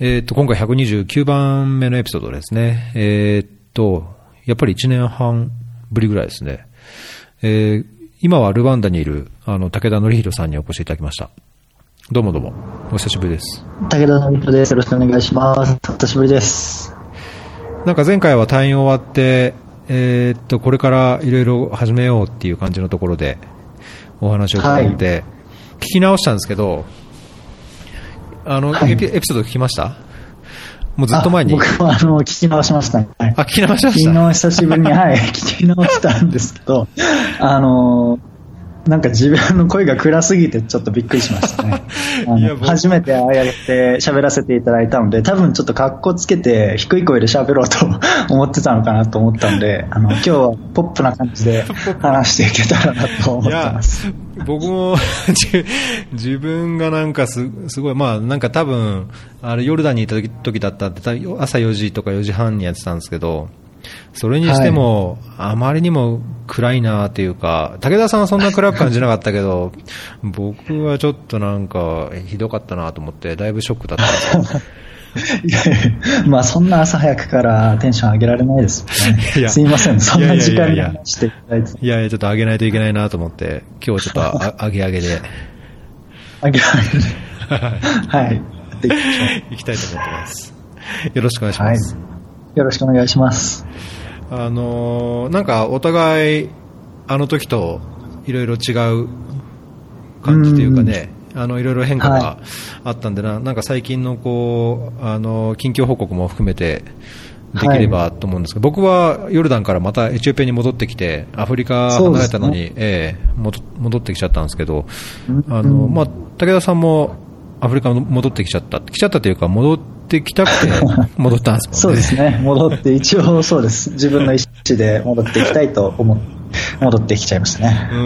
えっ、と、今回129番目のエピソードですね。えっ、と、やっぱり1年半ぶりぐらいですね。えー、今はルワンダにいる、あの、武田則弘さんにお越しいただきました。どうもどうも。お久しぶりです。武田則弘です。よろしくお願いします。お久しぶりです。なんか前回は退院終わって、えー、っと、これからいろいろ始めようっていう感じのところでお話を伺って、はい、聞き直したんですけど、あの、はい、エピソード聞きました？もうずっと前に？僕もあの、聞き直しました。ね。はい、あ、聞き直しました？昨日久しぶりに、はい、聞き直したんですけど、あの、なんか自分の声が暗すぎてちょっとびっくりしましたね。初めてああやって喋らせていただいたので、多分ちょっと格好つけて低い声で喋ろうと思ってたのかなと思ったんで、あの、今日はポップな感じで話していけたらなと思ってます。僕も 自分がなんかすすごい、まあなんか多分、あれヨルダンにいた時だったって、朝4時とか4時半にやってたんですけど、それにしても、あまりにも暗いなというか、武田さんはそんな暗く感じなかったけど、僕はちょっとなんか、ひどかったなと思って、だいぶショックだったんですよ。いやいやまあそんな朝早くからテンション上げられないですよね。すいません、そんな時間に話していただいて。いやいや、ちょっと上げないといけないなと思って、今日ちょっとあ 上げ上げで。上げ上げで。はい。行きたいと思ってます。よろしくお願いします。はいよろしくお願いします。あのなんかお互いあの時といろいろ違う感じというかね、あのいろいろ変化があったんでな、はい、なんか最近のこうあの近況報告も含めてできればと思うんですけど、はい、僕はヨルダンからまたエチオピアに戻ってきて、アフリカ離れたのに、ねえー、戻ってきちゃったんですけど、あのまあ、武田さんもアフリカ戻ってきちゃった、来ちゃったというか、戻ってきたくて戻ったんですもんね。そうですね、戻って、一応そうです、自分の意思で戻っていきたいと思って。戻ってきちゃいましたね。う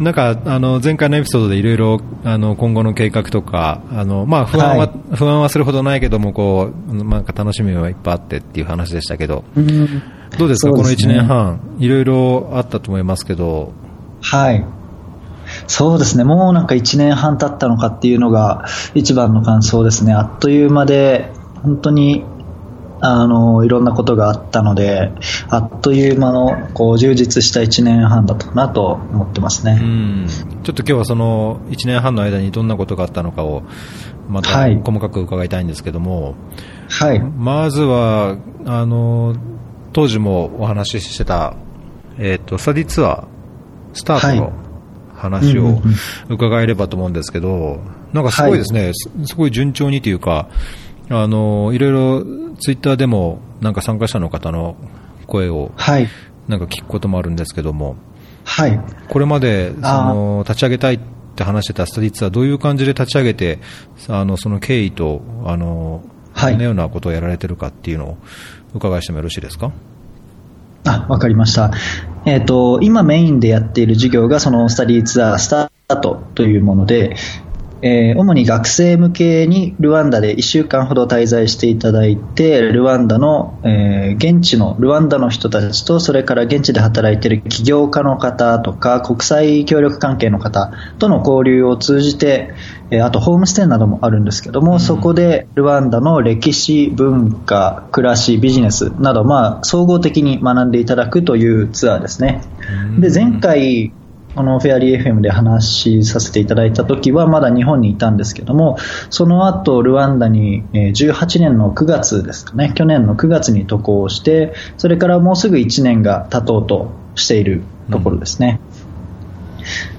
ん。なんか、あの、前回のエピソードでいろいろ、あの、今後の計画とか、あの、まあ、不安は、はい、不安はするほどないけども、こう、なんか楽しみはいっぱいあってっていう話でしたけど、うん、どうですか、すね、この1年半、いろいろあったと思いますけど、はい。そうですね、もうなんか1年半経ったのかっていうのが一番の感想ですね。あっという間で、本当にあのいろんなことがあったので、あっという間のこう充実した1年半だったなと思ってますね。うん。ちょっと今日はその1年半の間にどんなことがあったのかをまた細かく伺いたいんですけども、はい、まずはあの当時もお話ししてた、えーと、スタディツアースタートの、話を伺えればと思うんですけど、なんかすごいですね、はい、すごい順調にというか、あのいろいろツイッターでもなんか参加者の方の声をなんか聞くこともあるんですけども、はい、これまでその立ち上げたいって話してたスタディッツはどういう感じで立ち上げて、あのその経緯とあの、はい、どのようなことをやられてるかっていうのを伺いしてもよろしいですか？あ、わかりました。えっ、ー、と、今メインでやっている授業がそのスタディーツアースタートというもので、えー、主に学生向けにルワンダで1週間ほど滞在していただいて、ルワンダの、えー、現地のルワンダの人たちと、それから現地で働いている起業家の方とか、国際協力関係の方との交流を通じて、えー、あとホームステイなどもあるんですけども、うん、そこでルワンダの歴史、文化、暮らし、ビジネスなど、まあ、総合的に学んでいただくというツアーですね。で前回このフェアリー FM で話しさせていただいた時はまだ日本にいたんですけどもその後ルワンダに18年の9月ですかね去年の9月に渡航してそれからもうすぐ1年が経とうとしているところですね、うん、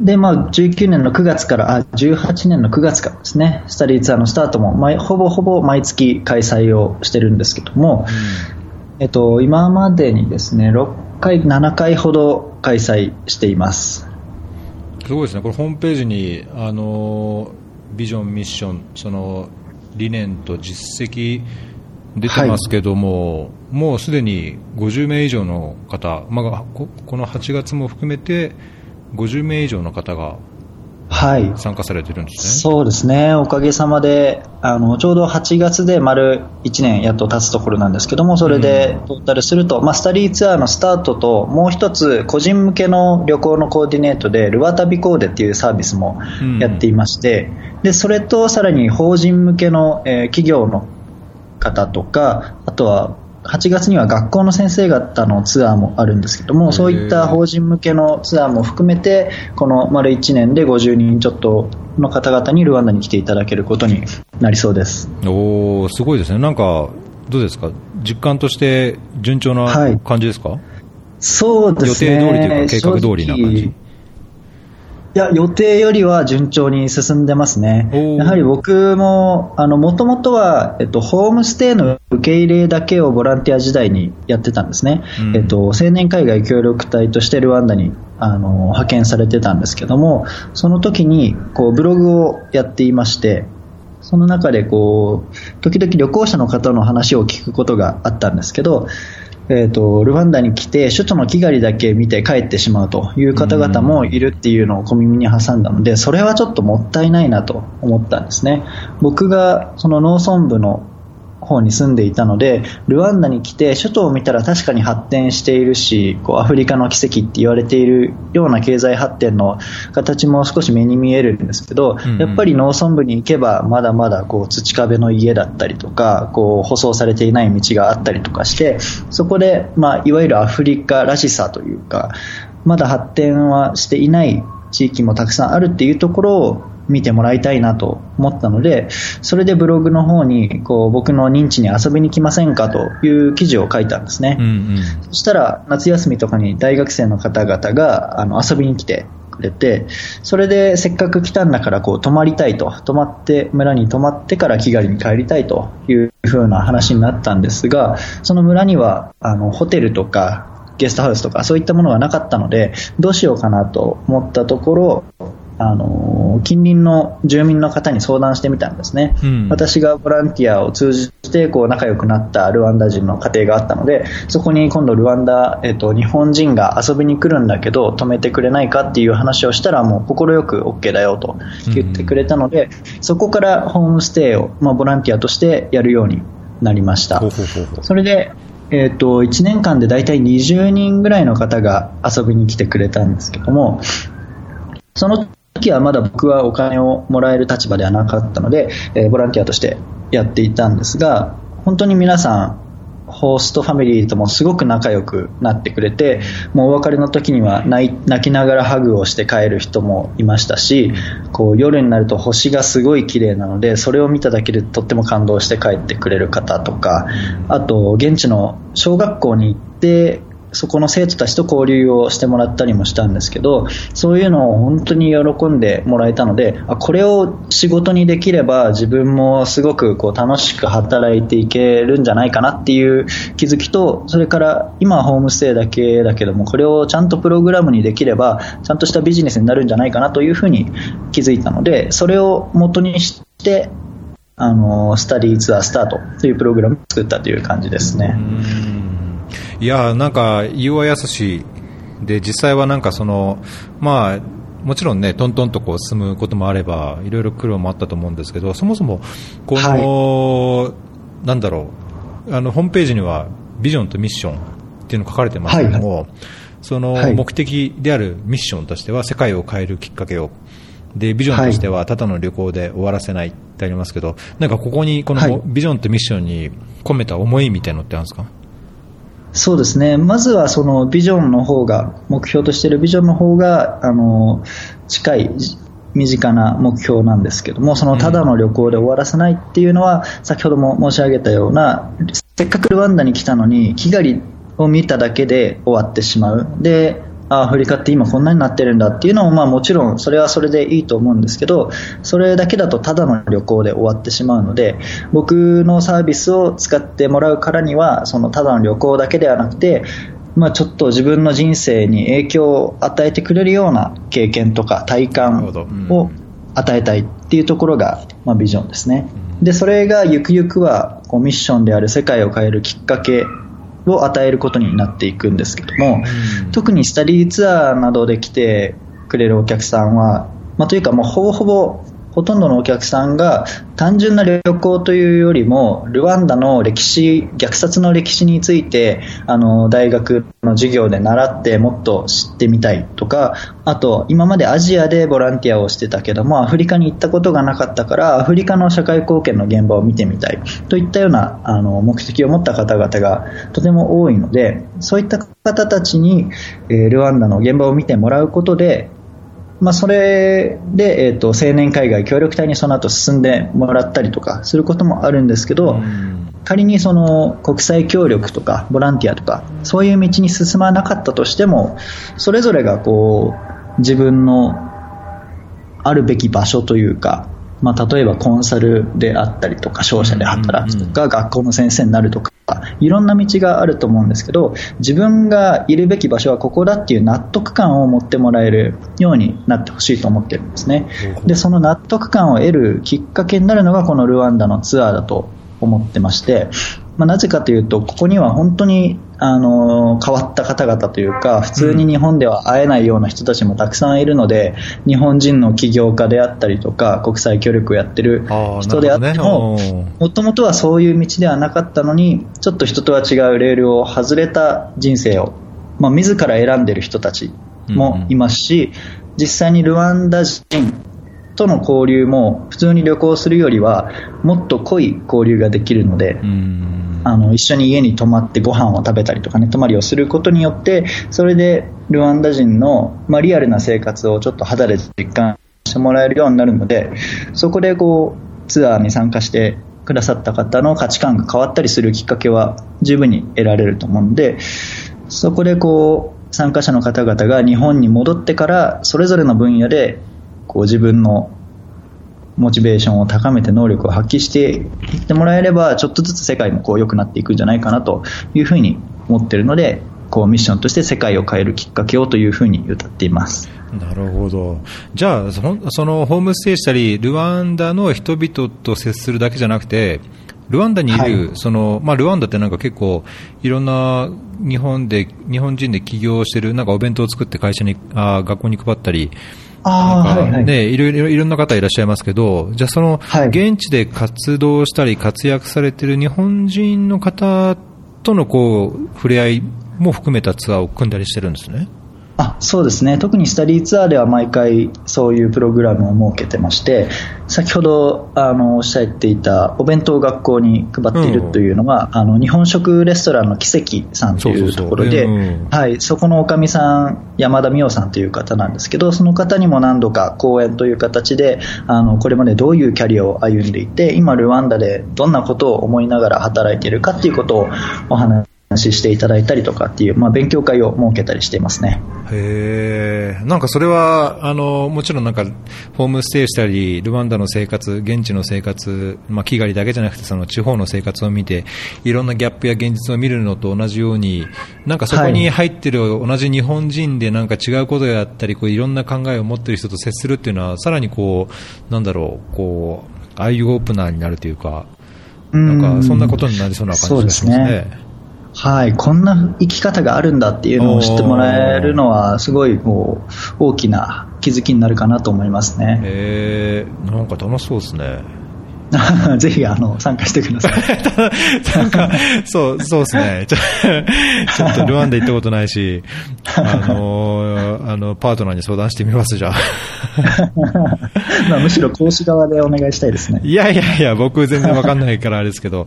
でまあ19年の9月からあ18年の9月からですね。スタディーツアーのスタートもほぼほぼ毎月開催をしてるんですけども、うん、えっと、今までにですね6回、7回ほど開催しています。すごいですね、これ、ホームページにあのビジョン、ミッション、その理念と実績出てますけども、はい、もうすでに50名以上の方、まあ、この8月も含めて50名以上の方がはい。参加されてるんですね。そうですね、おかげさまで、あのちょうど8月で丸1年やっと経つところなんですけども、それでトータルすると、まあ、スタディツアーのスタートと、もう一つ、個人向けの旅行のコーディネートで、ルア旅コーデっていうサービスもやっていまして、でそれとさらに法人向けの、えー企業の方とか、あとは8月には学校の先生方のツアーもあるんですけども、そういった法人向けのツアーも含めて、この丸1年で50人ちょっとの方々にルワンダに来ていただけることになりそうです。おーすごいですね。なんか、どうですか？実感として順調なはい感じですか、そうですね。予定通りというか計画通りな感じ？いや、予定よりは順調に進んでますね。やはり僕も、あの、もともとは、えっと、ホームステイの受け入れだけをボランティア時代にやってたんですね。うんえっと、青年海外協力隊としてルワンダに、あの、派遣されてたんですけども、その時に、こう、ブログをやっていまして、その中でこう、時々旅行者の方の話を聞くことがあったんですけど、えー、とルワンダに来て首都のキガリだけ見て帰ってしまうという方々もいるっていうのを小耳に挟んだのでそれはちょっともったいないなと思ったんですね。僕がその農村部の方に住んでいたのでルワンダに来て首都を見たら確かに発展しているしこうアフリカの奇跡って言われているような経済発展の形も少し目に見えるんですけど、うんうん。やっぱり農村部に行けばまだまだこう土壁の家だったりとかこう舗装されていない道があったりとかしてそこで、まあ、いわゆるアフリカらしさというかまだ発展はしていない地域もたくさんあるっていうところを見てもらいたいなと思ったのでそれでブログの方にこう僕の認知に遊びに来ませんかという記事を書いたんですね。うんうん。そしたら夏休みとかに大学生の方々があの遊びに来てくれて、それでせっかく来たんだからこう泊まりたいと、泊まって、村に泊まってから気軽に帰りたいという風な話になったんですが、その村にはあのホテルとかゲストハウスとかそういったものがなかったので、どうしようかなと思ったところ、あの近隣の住民の方に相談してみたんですね、うん。私がボランティアを通じてこう仲良くなったルワンダ人の家庭があったのでそこに今度ルワンダ、えっと日本人が遊びに来るんだけど止めてくれないかっていう話をしたらもう快く OK だよと言ってくれたので、そこからホームステイを、まあ、ボランティアとしてやるようになりました。それで、えっと1年間で大体20人ぐらいの方が遊びに来てくれたんですけどもその時はまだ僕はお金をもらえる立場ではなかったので、えーボランティアとしてやっていたんですが、本当に皆さん、ホーストファミリーともすごく仲良くなってくれて、もうお別れの時には泣泣きながらハグをして帰る人もいましたし、こう夜になると星がすごい綺麗なので、それを見ただけでとっても感動して帰ってくれる方とか、あと現地の小学校に行って、そこの生徒たちと交流をしてもらったりもしたんですけど、そういうのを本当に喜んでもらえたので、あこれを仕事にできれば自分もすごくこう楽しく働いていけるんじゃないかなっていう気づきと、それから今はホームステイだけだけども、これをちゃんとプログラムにできれば、ちゃんとしたビジネスになるんじゃないかなというふうに気づいたので、それを元にして、あの、スタディーツアースタートというプログラムを作ったという感じですね。いやーなんか言うはやすしで実際はなんかそのまあもちろんねトントンとこう進むこともあればいろいろ苦労もあったと思うんですけどそもそもこの、なんだろうあのホームページにはビジョンとミッションっていうの書かれてますけども、そのはい。目的であるミッションとしては世界を変えるきっかけを。でビジョンとしてはただの旅行で終わらせないってありますけど、なんかここにこはい。のビジョンとミッションに込めた思いみたいなのってあるんですか、そうですね。まずはそのビジョンの方が、目標としているビジョンの方が、あの、近い、じ身近な目標なんですけども、そのただの旅行で終わらせないっていうのは、先ほども申し上げたような、せっかくルワンダに来たのに、キガリを見ただけで終わってしまう。で、あアフリカって今こんなになってるんだっていうのも、まあもちろんそれはそれでいいと思うんですけど、それだけだとただの旅行で終わってしまうので、僕のサービスを使ってもらうからには、そのただの旅行だけではなくて、まあちょっと自分の人生に影響を与えてくれるような経験とか体感を与えたいっていうところが、まあ、ビジョンですね。で、それがゆくゆくはこうミッションである世界を変えるきっかけを与えることになっていくんですけども、うん。特にスタディツアーなどで来てくれるお客さんは、まあ、というかもうほぼほぼほとんどのお客さんが単純な旅行というよりもルワンダの歴史虐殺の歴史についてあの大学の授業で習ってもっと知ってみたいとかあと今までアジアでボランティアをしてたけどもアフリカに行ったことがなかったからアフリカの社会貢献の現場を見てみたい。といったようなあの目的を持った方々がとても多いのでそういった方たちに、えー、ルワンダの現場を見てもらうことでまあ、それで、えーと、青年海外協力隊にその後進んでもらったりとかすることもあるんですけど、仮にその国際協力とかボランティアとかそういう道に進まなかったとしてもそれぞれがこう自分のあるべき場所というかまあ、例えばコンサルであったりとか商社で働くとか、学校の先生になるとかいろんな道があると思うんですけど自分がいるべき場所はここだっていう納得感を持ってもらえるようになってほしいと思ってるんですね。でその納得感を得るきっかけになるのがこのルワンダのツアーだと思ってましてまあ、なぜかというと、ここには本当にあの変わった方々というか、普通に日本では会えないような人たちもたくさんいるので、日本人の起業家であったりとか、国際協力をやってる人であっても、もともとはそういう道ではなかったのに、ちょっと人とは違うレールを外れた人生を、まあ、自ら選んでる人たちもいますし、実際にルワンダ人との交流も普通に旅行するよりはもっと濃い交流ができるので、あの一緒に家に泊まってご飯を食べたりとかね泊まりをすることによってそれでルワンダ人の、まあ、リアルな生活をちょっと肌で実感してもらえるようになるのでそこでこうツアーに参加してくださった方の価値観が変わったりするきっかけは十分に得られると思うのでそこでこう参加者の方々が日本に戻ってからそれぞれの分野でこう自分のモチベーションを高めて能力を発揮していってもらえればちょっとずつ世界もこう良くなっていくんじゃないかなというふうに思っているのでこうミッションとして世界を変えるきっかけをというふうに歌っています。なるほど、じゃあその、そのホームステイしたり、ルワンダの人々と接するだけじゃなくて、ルワンダにいる、はい、そのまあ、ルワンダってなんか結構、いろんな日本で日本人で起業してる、なんかお弁当を作って会社にあ学校に配ったり、あはいはい、ね、いろいろいろんな方いらっしゃいますけど、じゃあその、現地で活動したり活躍されている日本人の方とのこう触れ合いも含めたツアーを組んだりしてるんですね。あそうですね。特にスタディツアーでは毎回そういうプログラムを設けてまして先ほどあのおっしゃっていたお弁当を学校に配っているというのは、うん、あの日本食レストランの奇跡さんというところでそこのおかみさん山田美桜さんという方なんですけどその方にも何度か講演という形であのこれまでどういうキャリアを歩んでいて今、ルワンダでどんなことを思いながら働いているかということをお話話していただいたりとかっていう、まあ、勉強会を設けたりしていますね。へえ、なんかそれは、あの、もちろんなんか、ホームステイしたり、ルワンダの生活、現地の生活、まあ、キガリだけじゃなくて、その地方の生活を見て、いろんなギャップや現実を見るのと同じように、なんかそこに入ってる同じ日本人でなんか違うことをやったり、こういろんな考えを持ってる人と接するっていうのは、さらにこう、なんだろう、こう、アイオープナーになるというか、なんかそんなことになりそうな感じがしますね。はい、こんな生き方があるんだっていうのを知ってもらえるのは、すごいこう大きな気づきになるかなと思いますね。えー、なんか楽しそうですね。ぜひあの参加してください。なんか、そう、そうですね。ちょちょっとルワンダ行ったことないし、あの、あの、パートナーに相談してみます、じゃあ。まあ、むしろ講師側でお願いしたいですね。いやいやいや、僕全然わかんないからあれですけど、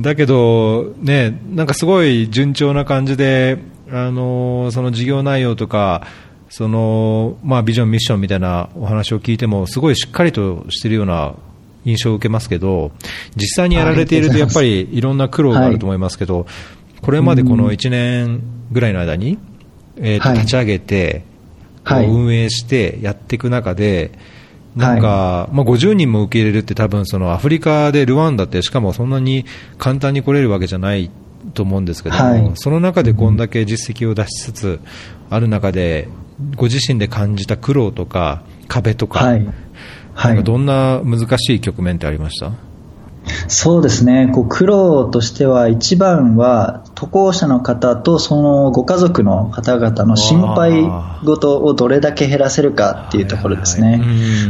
だけど、ね、なんかすごい順調な感じで、あの、その事業内容とか、その、まあ、ビジョン、ミッションみたいなお話を聞いても、すごいしっかりとしてるような印象を受けますけど、実際にやられていると、やっぱりいろんな苦労があると思いますけど、これまでこの1年ぐらいの間に、えと立ち上げて、運営してやっていく中で、なんか、まあ、50人も受け入れるって多分そのアフリカでルワンダってしかもそんなに簡単に来れるわけじゃないと思うんですけども、その中でこんだけ実績を出しつつある中でご自身で感じた苦労とか壁とか、はい、どんな難しい局面ってありました？そうですね、こう苦労としては、一番は渡航者の方とそのご家族の方々の心配事をどれだけ減らせるかっていうところですね、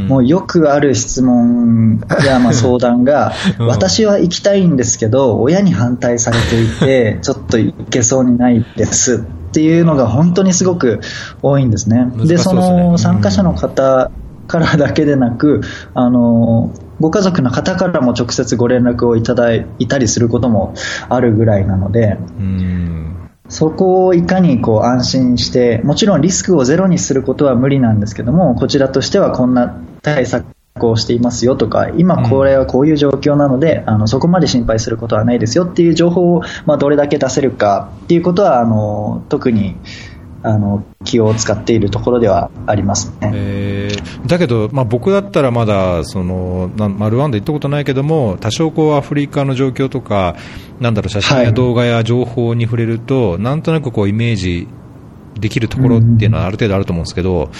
もうよくある質問やまあ相談が、私は行きたいんですけど、親に反対されていて、ちょっと行けそうにないですっていうのが本当にすごく多いんですね。で、その参加者の方からだけでなく、あのご家族の方からも直接ご連絡をいただいたりすることもあるぐらいなので、そこをいかにこう安心して、もちろんリスクをゼロにすることは無理なんですけども、こちらとしてはこんな対策をしていますよとか、今これはこういう状況なので、あのそこまで心配することはないですよっていう情報を、まあ、どれだけ出せるかっていうことは、あの特にあの気を使っているところではありますね、えー、だけど、まあ、僕だったらまだそのマルワンダ行ったことないけども多少こうアフリカの状況とかなんだろう写真や動画や情報に触れると、はい、なんとなくこうイメージできるところっていうのはある程度あると思うんですけど、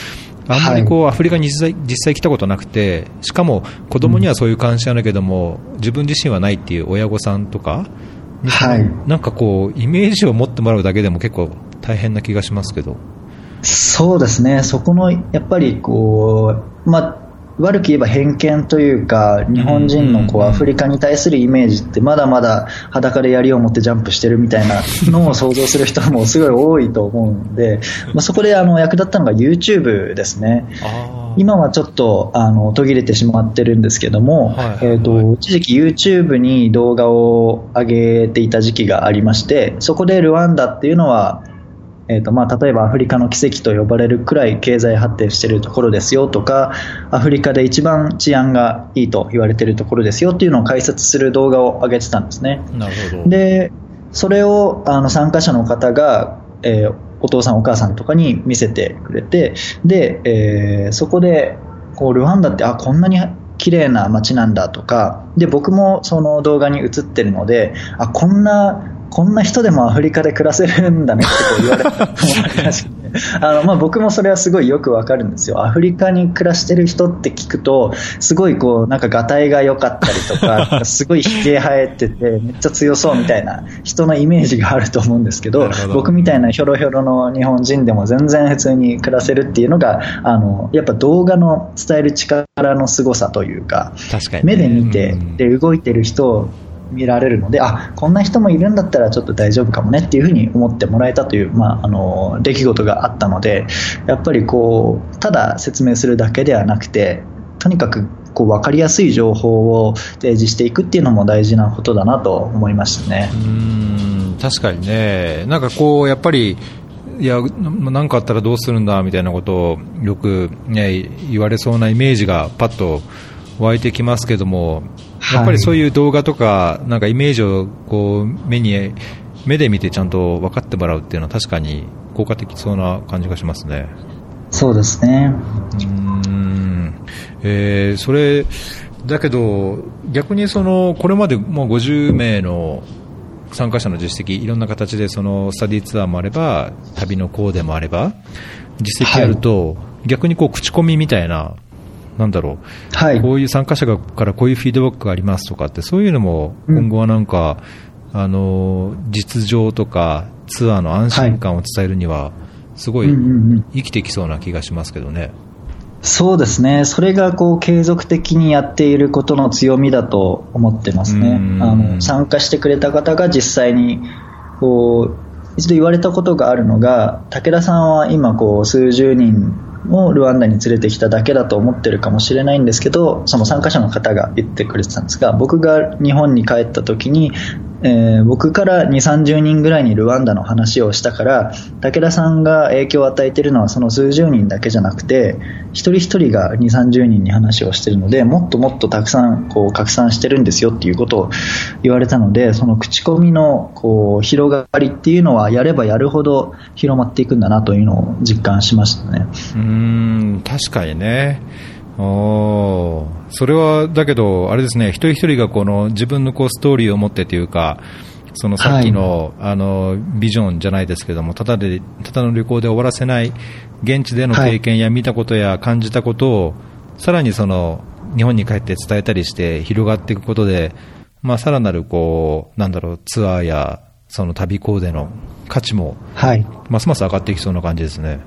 あんまりこうアフリカに実際実際来たことなくて、しかも子供にはそういう関心あるけども、自分自身はないっていう親御さんとか、はい、なんかこう、イメージを持ってもらうだけでも結構大変な気がしますけど。そうですね、そこのやっぱりこう、まあ、悪く言えば偏見というか、日本人のこうアフリカに対するイメージって、まだまだ裸で槍を持ってジャンプしてるみたいなのを想像する人もすごい多いと思うんで、まあ、そこであの役立ったのが YouTube ですね。今はちょっとあの途切れてしまってるんですけども、えと、一時期 YouTube に動画を上げていた時期がありまして、そこでルワンダっていうのは、えーとまあ、例えばアフリカの奇跡と呼ばれるくらい経済発展しているところですよとかアフリカで一番治安がいいと言われているところですよっていうのを解説する動画を上げてたんですね。なるほどでそれをあの参加者の方が、えー、お父さんお母さんとかに見せてくれてで、えー、そこでこうルワンダってあこんなに綺麗な街なんだとかで僕もその動画に映ってるのであこんなこんな人でもアフリカで暮らせるんだねって言われたあの、まあ、僕もそれはすごいよくわかるんですよ。アフリカに暮らしてる人って聞くとすごいこうなんかがたいが良かったりとかすごいひげ生えててめっちゃ強そうみたいな人のイメージがあると思うんですけど 僕みたいなひょろひょろの日本人でも全然普通に暮らせるっていうのがあのやっぱ動画の伝える力の凄さというか目で見てで動いてる人見られるのであこんな人もいるんだったらちょっと大丈夫かもねっていうふうに思ってもらえたという、まあ、あの出来事があったのでやっぱりこうただ説明するだけではなくてとにかくこう分かりやすい情報を提示していくっていうのも大事なことだなと思いましたね。うん確かにね、なんかこうやっぱりいや、なんかあったらどうするんだみたいなことをよく、ね、言われそうなイメージがパッと湧いてきますけども、やっぱりそういう動画とか、なんかイメージをこう目に目で見てちゃんと分かってもらうっていうのは確かに効果的そうな感じがしますね。そうですね。うん、えー、それだけど逆にそのこれまでもう50名の参加者の実績いろんな形でそのスタディツアーもあれば旅のコーデもあれば実績あると、はい、逆にこう口コミみたいななんだろう、はい、こういう参加者からこういうフィードバックがありますとかって、そういうのも今後はなんか、うん、あの実情とかツアーの安心感を伝えるには、すごい生きてきそうな気がしますけどね。そうですね、それがこう継続的にやっていることの強みだと思ってますね。あの参加してくれた方が実際にこう一度言われたことがあるのが、武田さんは今こう数十人をルワンダに連れてきただけだと思ってるかもしれないんですけどその参加者の方が言ってくれてたんですが僕が日本に帰った時にえー、僕から2、30人ぐらいにルワンダの話をしたから、武田さんが影響を与えているのはその数十人だけじゃなくて、一人一人が2、30人に話をしているので、もっともっとたくさんこう拡散してるんですよっていうことを言われたので、その口コミのこう広がりっていうのは、やればやるほど広まっていくんだなというのを実感しましたね。うん確かにねおそれはだけど、あれですね、一人一人がこの自分のこうストーリーを持ってというか、そのさっきの,、あのビジョンじゃないですけども、ただでただの旅行で終わらせない現地での経験や見たことや感じたことを、さらにその日本に帰って伝えたりして広がっていくことで、まあ、さらなるこう、なんだろう、ツアーや、その旅コーデの価値も、はい。ますます上がっていきそうな感じですね。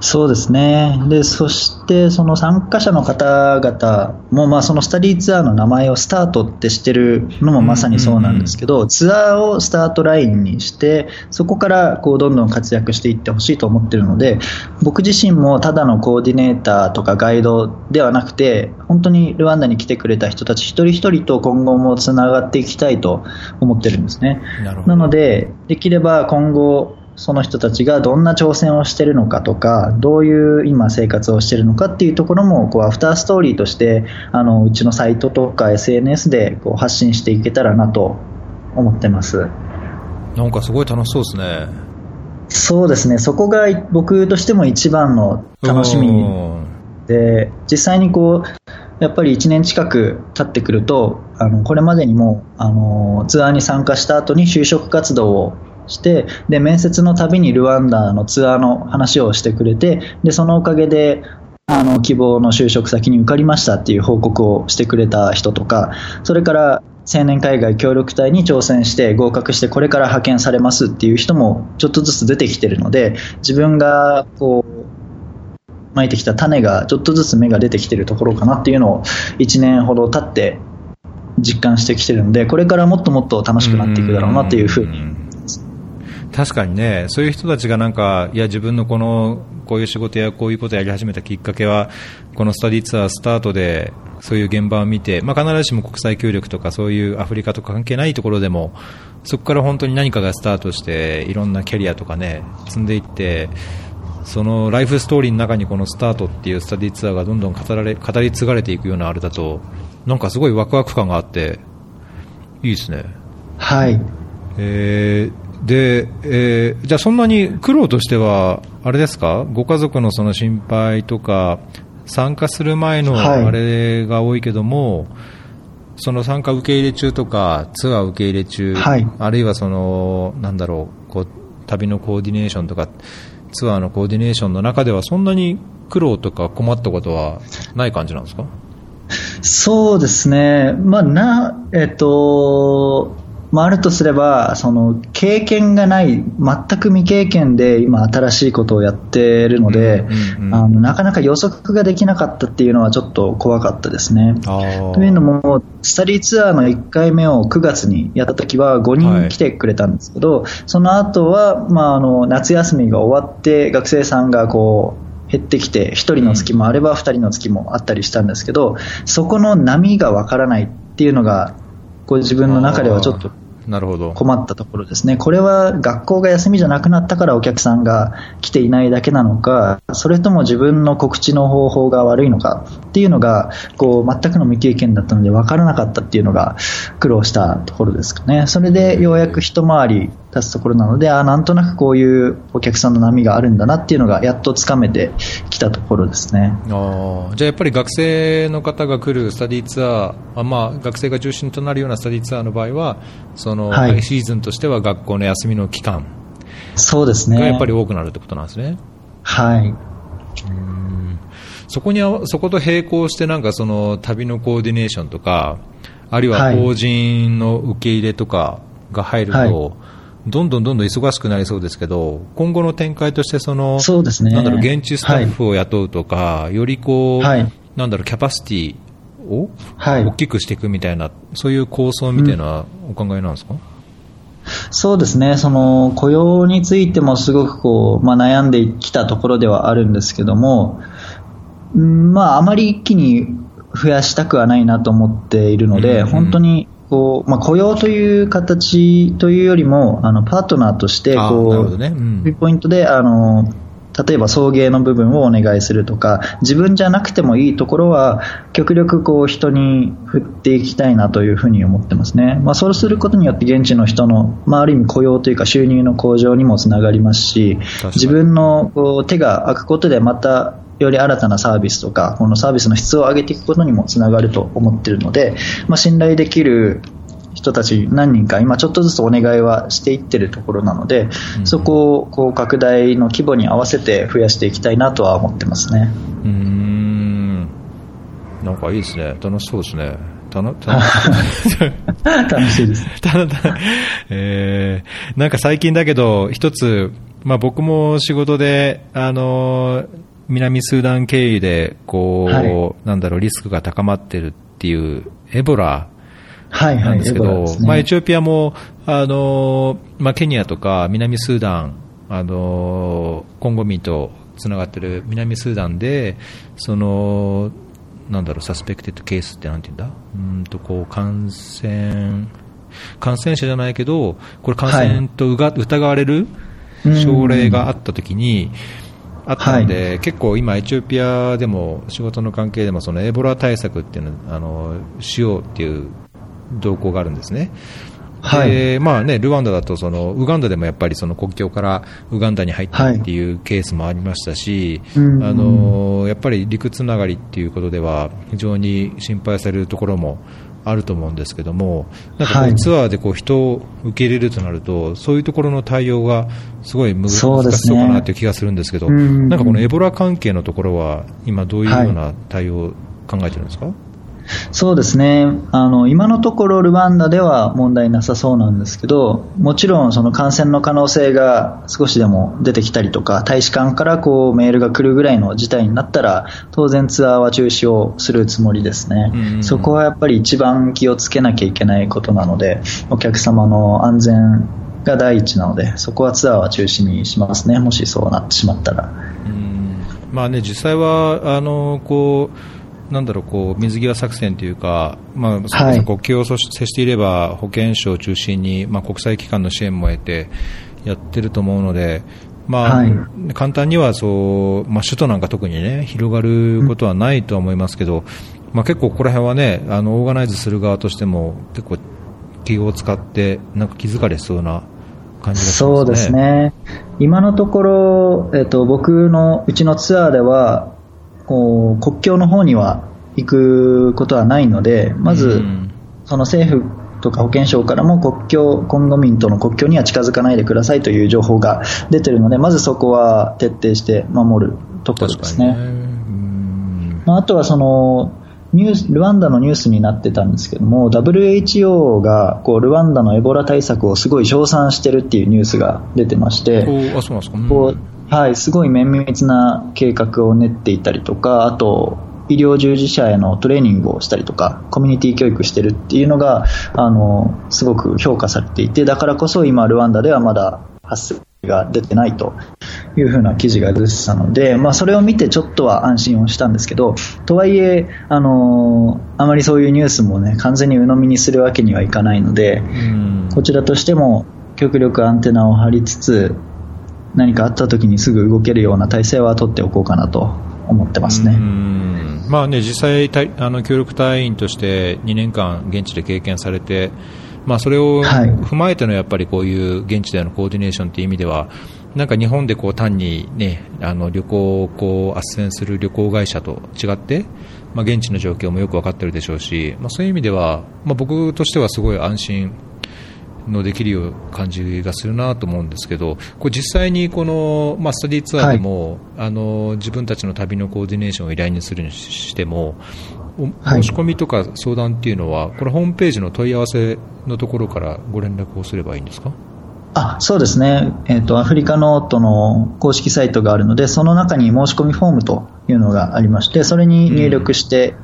そうですね。で、そして、その参加者の方々も、まあ、そのスタディツアーの名前をスタートってしてるのもまさにそうなんですけど、ツアーをスタートラインにして、そこからこうどんどん活躍していってほしいと思ってるので、僕自身もただのコーディネーターとかガイドではなくて、本当にルワンダに来てくれた人たち一人一人と今後もつながっていきたいと思ってるんですね。なので、できれば今後、その人たちがどんな挑戦をしているのかとか、どういう今生活をしているのかっていうところも、こう、アフターストーリーとして、あの、うちのサイトとか SNS でこう発信していけたらなと思ってます。なんかすごい楽しそうですね。そうですね、そこが僕としても一番の楽しみうんで、実際にこう、やっぱり1年近く経ってくると、あの、これまでにも、あの、ツアーに参加した後に就職活動をして、で、面接のたびにルワンダのツアーの話をしてくれて、で、そのおかげで、あの、希望の就職先に受かりましたっていう報告をしてくれた人とか、それから、青年海外協力隊に挑戦して合格してこれから派遣されますっていう人もちょっとずつ出てきてるので自分がこうまいてきた種がちょっとずつ芽が出てきてるところかなっていうのを1年ほど経って実感してきてるのでこれからもっともっと楽しくなっていくだろうなっていうふうに確かにね、そういう人たちがなんか、いや、自分のこの、こういう仕事やこういうことをやり始めたきっかけは、このスタディツアースタートで、そういう現場を見て、まあ、必ずしも国際協力とか、そういうアフリカとか関係ないところでも、そこから本当に何かがスタートして、いろんなキャリアとかね、積んでいって、そのライフストーリーの中にこのスタートっていうスタディツアーがどんどん語られ語り継がれていくようなあれだと、なんかすごいワクワク感があって、いいですね。はいえーで、えーじゃあそんなに苦労としては、あれですか、ご家族のその心配とか、参加する前のはい。あれが多いけども、その参加受け入れ中とか、ツアー受け入れ中、はい。あるいはその、なんだろう、こう、旅のコーディネーションとか、ツアーのコーディネーションの中では、そんなに苦労とか困ったことはない感じなんですか？そうですね、まあなえっとまあ、あるとすればその経験がない全く未経験で今新しいことをやっているので、うんうんうんあのなかなか予測ができなかったっていうのはちょっと怖かったですね。というのも、スタディツアーの1回目を9月にやった時は5はい。人来てくれたんですけど、その後は、まあ、あの夏休みが終わって学生さんがこう減ってきて1人の月もあれば2人の月もあったりしたんですけど、そこの波がわからないっていうのがこう自分の中ではちょっとなるほど。困ったところですね。これは学校が休みじゃなくなったからお客さんが来ていないだけなのか、それとも自分の告知の方法が悪いのかっていうのが、こう、全くの未経験だったので分からなかったっていうのが苦労したところですかね。それでようやく一回り経つところなので、あなんとなくこういうお客さんの波があるんだなっていうのがやっとつかめてきたところですね。あーじゃあやっぱり学生の方が来るスタディツアー、あまあ、学生が中心となるようなスタディツアーの場合は、その、はいシーズンとしては学校の休みの期間そうですね。がやっぱり多くなるってことなんですね。はい。うんそこにそこと並行してなんかその旅のコーディネーションとか、あるいははい法人の受け入れとかが入ると、はいどんどんどんどん忙しくなりそうですけど、今後の展開としてその、そうですね。なんだろう、現地スタッフを雇うとか、よりこう、はい。なんだろう、キャパシティをはい。大きくしていくみたいな、そういう構想みたいなお考えなんですか、そうですね、その雇用についてもすごくこう、まあ、悩んできたところではあるんですけども、うんまあ、あまり一気に増やしたくはないなと思っているので、うんうん。本当にこう、まあ、雇用という形というよりも、あのパートナーとしてあこう、ね。うん。ポイントであの例えば送迎の部分をお願いするとか自分じゃなくてもいいところは極力こう人に振っていきたいなというふうに思ってますね、まあ、そうすることによって現地の人の、まあ、ある意味雇用というか収入の向上にもつながりますし自分のこう手が空くことでまたより新たなサービスとかこのサービスの質を上げていくことにもつながると思っているので、まあ、信頼できる人たち何人か今ちょっとずつお願いはしていってるところなので、うんそこをこう拡大の規模に合わせて増やしていきたいなとは思ってますね。うーん。なんかいいですね。楽しそうですね。楽し 楽しいです。ただ、えー、なんか最近だけど、一つ、まあ僕も仕事で、あの、南スーダン経由で、こう、はい。なんだろう、リスクが高まってるっていう、エボラはいはい。なんですけど、まあエチオピアも、あの、まあケニアとか南スーダン、あの、コンゴ民とつながってる南スーダンで、その、なんだろう、サスペクテッドケースってなんて言うんだ？うーんと、こう、感染、感染者じゃないけど、これ感染とうが、疑われるうん。症例があったときに、あったので、結構今、エチオピアでも仕事の関係でもそのエボラ対策っていうのあのしようっていう動向があるんですね。はい。でまあね、ルワンダだとそのウガンダでもやっぱりその国境からウガンダに入ったっていうケースもありましたし、うん。あのやっぱり陸つながりっていうことでは非常に心配されるところもあると思うんですけども、なんかこはい。うツアーでこう人を受け入れるとなると、そういうところの対応がすごい難しそうかなという気がするんですけど、うん。なんかこのエボラ関係のところは、今、どういうような対応を考えてるんですか、そうですね。あの、今のところルワンダでは問題なさそうなんですけど、もちろんその感染の可能性が少しでも出てきたりとか、大使館からこうメールが来るぐらいの事態になったら、当然ツアーは中止をするつもりですね。うんうんうんそこはやっぱり一番気をつけなきゃいけないことなので、お客様の安全が第一なので、そこはツアーは中止にしますね。もしそうなってしまったら。うんまあね、実際は、あのこうなんだろうこう水際作戦というか、まあ、それこそ国境を接していれば保健省を中心に、まあ、国際機関の支援も得てやってると思うので、まあはい簡単にはそう、まあ、首都なんか特に、ね、広がることはないとは思いますけど、まあ、結構ここら辺はねあのオーガナイズする側としても結構気を使ってなんか気づかれそうな感じがしますね。そうですね。今のところ、えっと、僕のうちのツアーでは、こう国境の方には行くことはないので、まず、うん。その政府とか保健省からも国境、コンゴ民との国境には近づかないでくださいという情報が出てるので、まずそこは徹底して守るところですね。まあ、あとはそのニュースルワンダのニュースになってたんですけども WHO がこうルワンダのエボラ対策をすごい称賛してるっていうニュースが出てまして、おあそうなんですか、うん。こうはい、すごい綿密な計画を練っていたりとか、あと、医療従事者へのトレーニングをしたりとか、コミュニティ教育してるっていうのが、あの、すごく評価されていて、だからこそ今、ルワンダではまだ発生が出てないというふうな記事が出てたので、まあ、それを見てちょっとは安心をしたんですけど、とはいえ、あの、あまりそういうニュースもね、完全に鵜呑みにするわけにはいかないので、うん。こちらとしても極力アンテナを張りつつ何かあった時にすぐ動けるような体制は取っておこうかなと思ってますうね。んまあね、実際隊あの協力隊員として2年間現地で経験されて、まあ、それをはい踏まえてのやっぱりこういう現地でのコーディネーションという意味ではなんか日本でこう単に、ね、あの旅行をこう斡旋する旅行会社と違って、まあ、現地の状況もよく分かっているでしょうし、まあ、そういう意味では、まあ、僕としてはすごい安心のできるような感じがするなと思うんですけど、これ実際にこの、まあ、スタディツアーでも、あの自分たちの旅のコーディネーションを依頼にするにしても、申し込みとか相談っていうのは、これホームページの問い合わせのところからご連絡をすればいいんですか？あそうですね、えっとアフリカノートの公式サイトがあるのでその中に申し込みフォームというのがありましてそれに入力して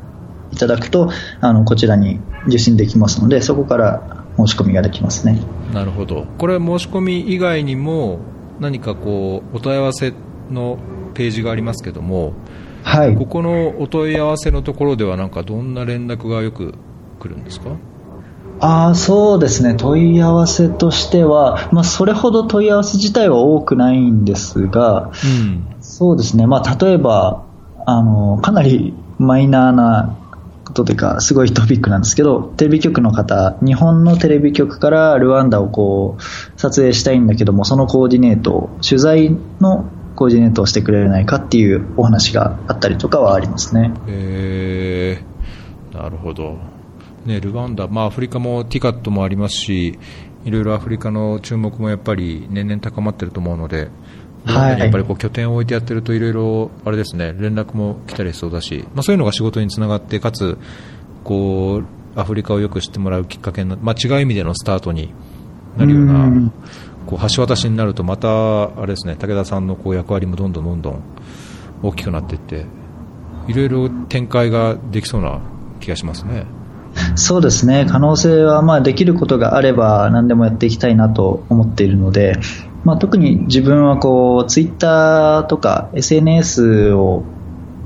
いただくと、あのこちらに受信できますのでそこから申し込みができますね。なるほど。これ申し込み以外にも、何かこう、お問い合わせのページがありますけども、はいここのお問い合わせのところでは、なんかどんな連絡がよく来るんですか？あーそうですね、問い合わせとしては、まあ、それほど問い合わせ自体は多くないんですが、うん。そうですね、まあ、例えばあの、かなりマイナーなことというか、すごいトピックなんですけど、テレビ局の方、日本のテレビ局からルワンダをこう撮影したいんだけども、そのコーディネート、取材のコーディネートをしてくれないかっていうお話があったりとかはありますね。えー、なるほど。ね、ルワンダ、まあ、アフリカもティカットもありますし、いろいろアフリカの注目もやっぱり年々高まってると思うので、ルワンダにやっぱりこう拠点を置いてやってるといろいろあれですね連絡も来たりしそうだし、まあ、そういうのが仕事につながってかつこうアフリカをよく知ってもらうきっかけの、まあ、違う意味でのスタートになるような、うこう橋渡しになるとまたあれですね武田さんのこう役割もどんどんどんどん大きくなっていっていろいろ展開ができそうな気がしますね。そうですね、可能性はまあできることがあれば何でもやっていきたいなと思っているので、まあ、特に自分はこうツイッターとか SNS を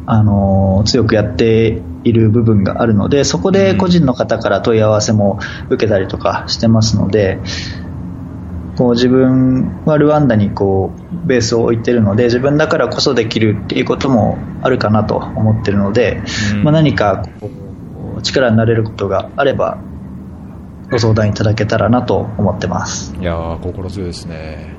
あの強くやっている部分があるのでそこで個人の方から問い合わせも受けたりとかしてますのでこう自分はルワンダにこうベースを置いているので自分だからこそできるっていうこともあるかなと思っているので、まあ、何かこう力になれることがあればご相談いただけたらなと思ってます。いや心強いですね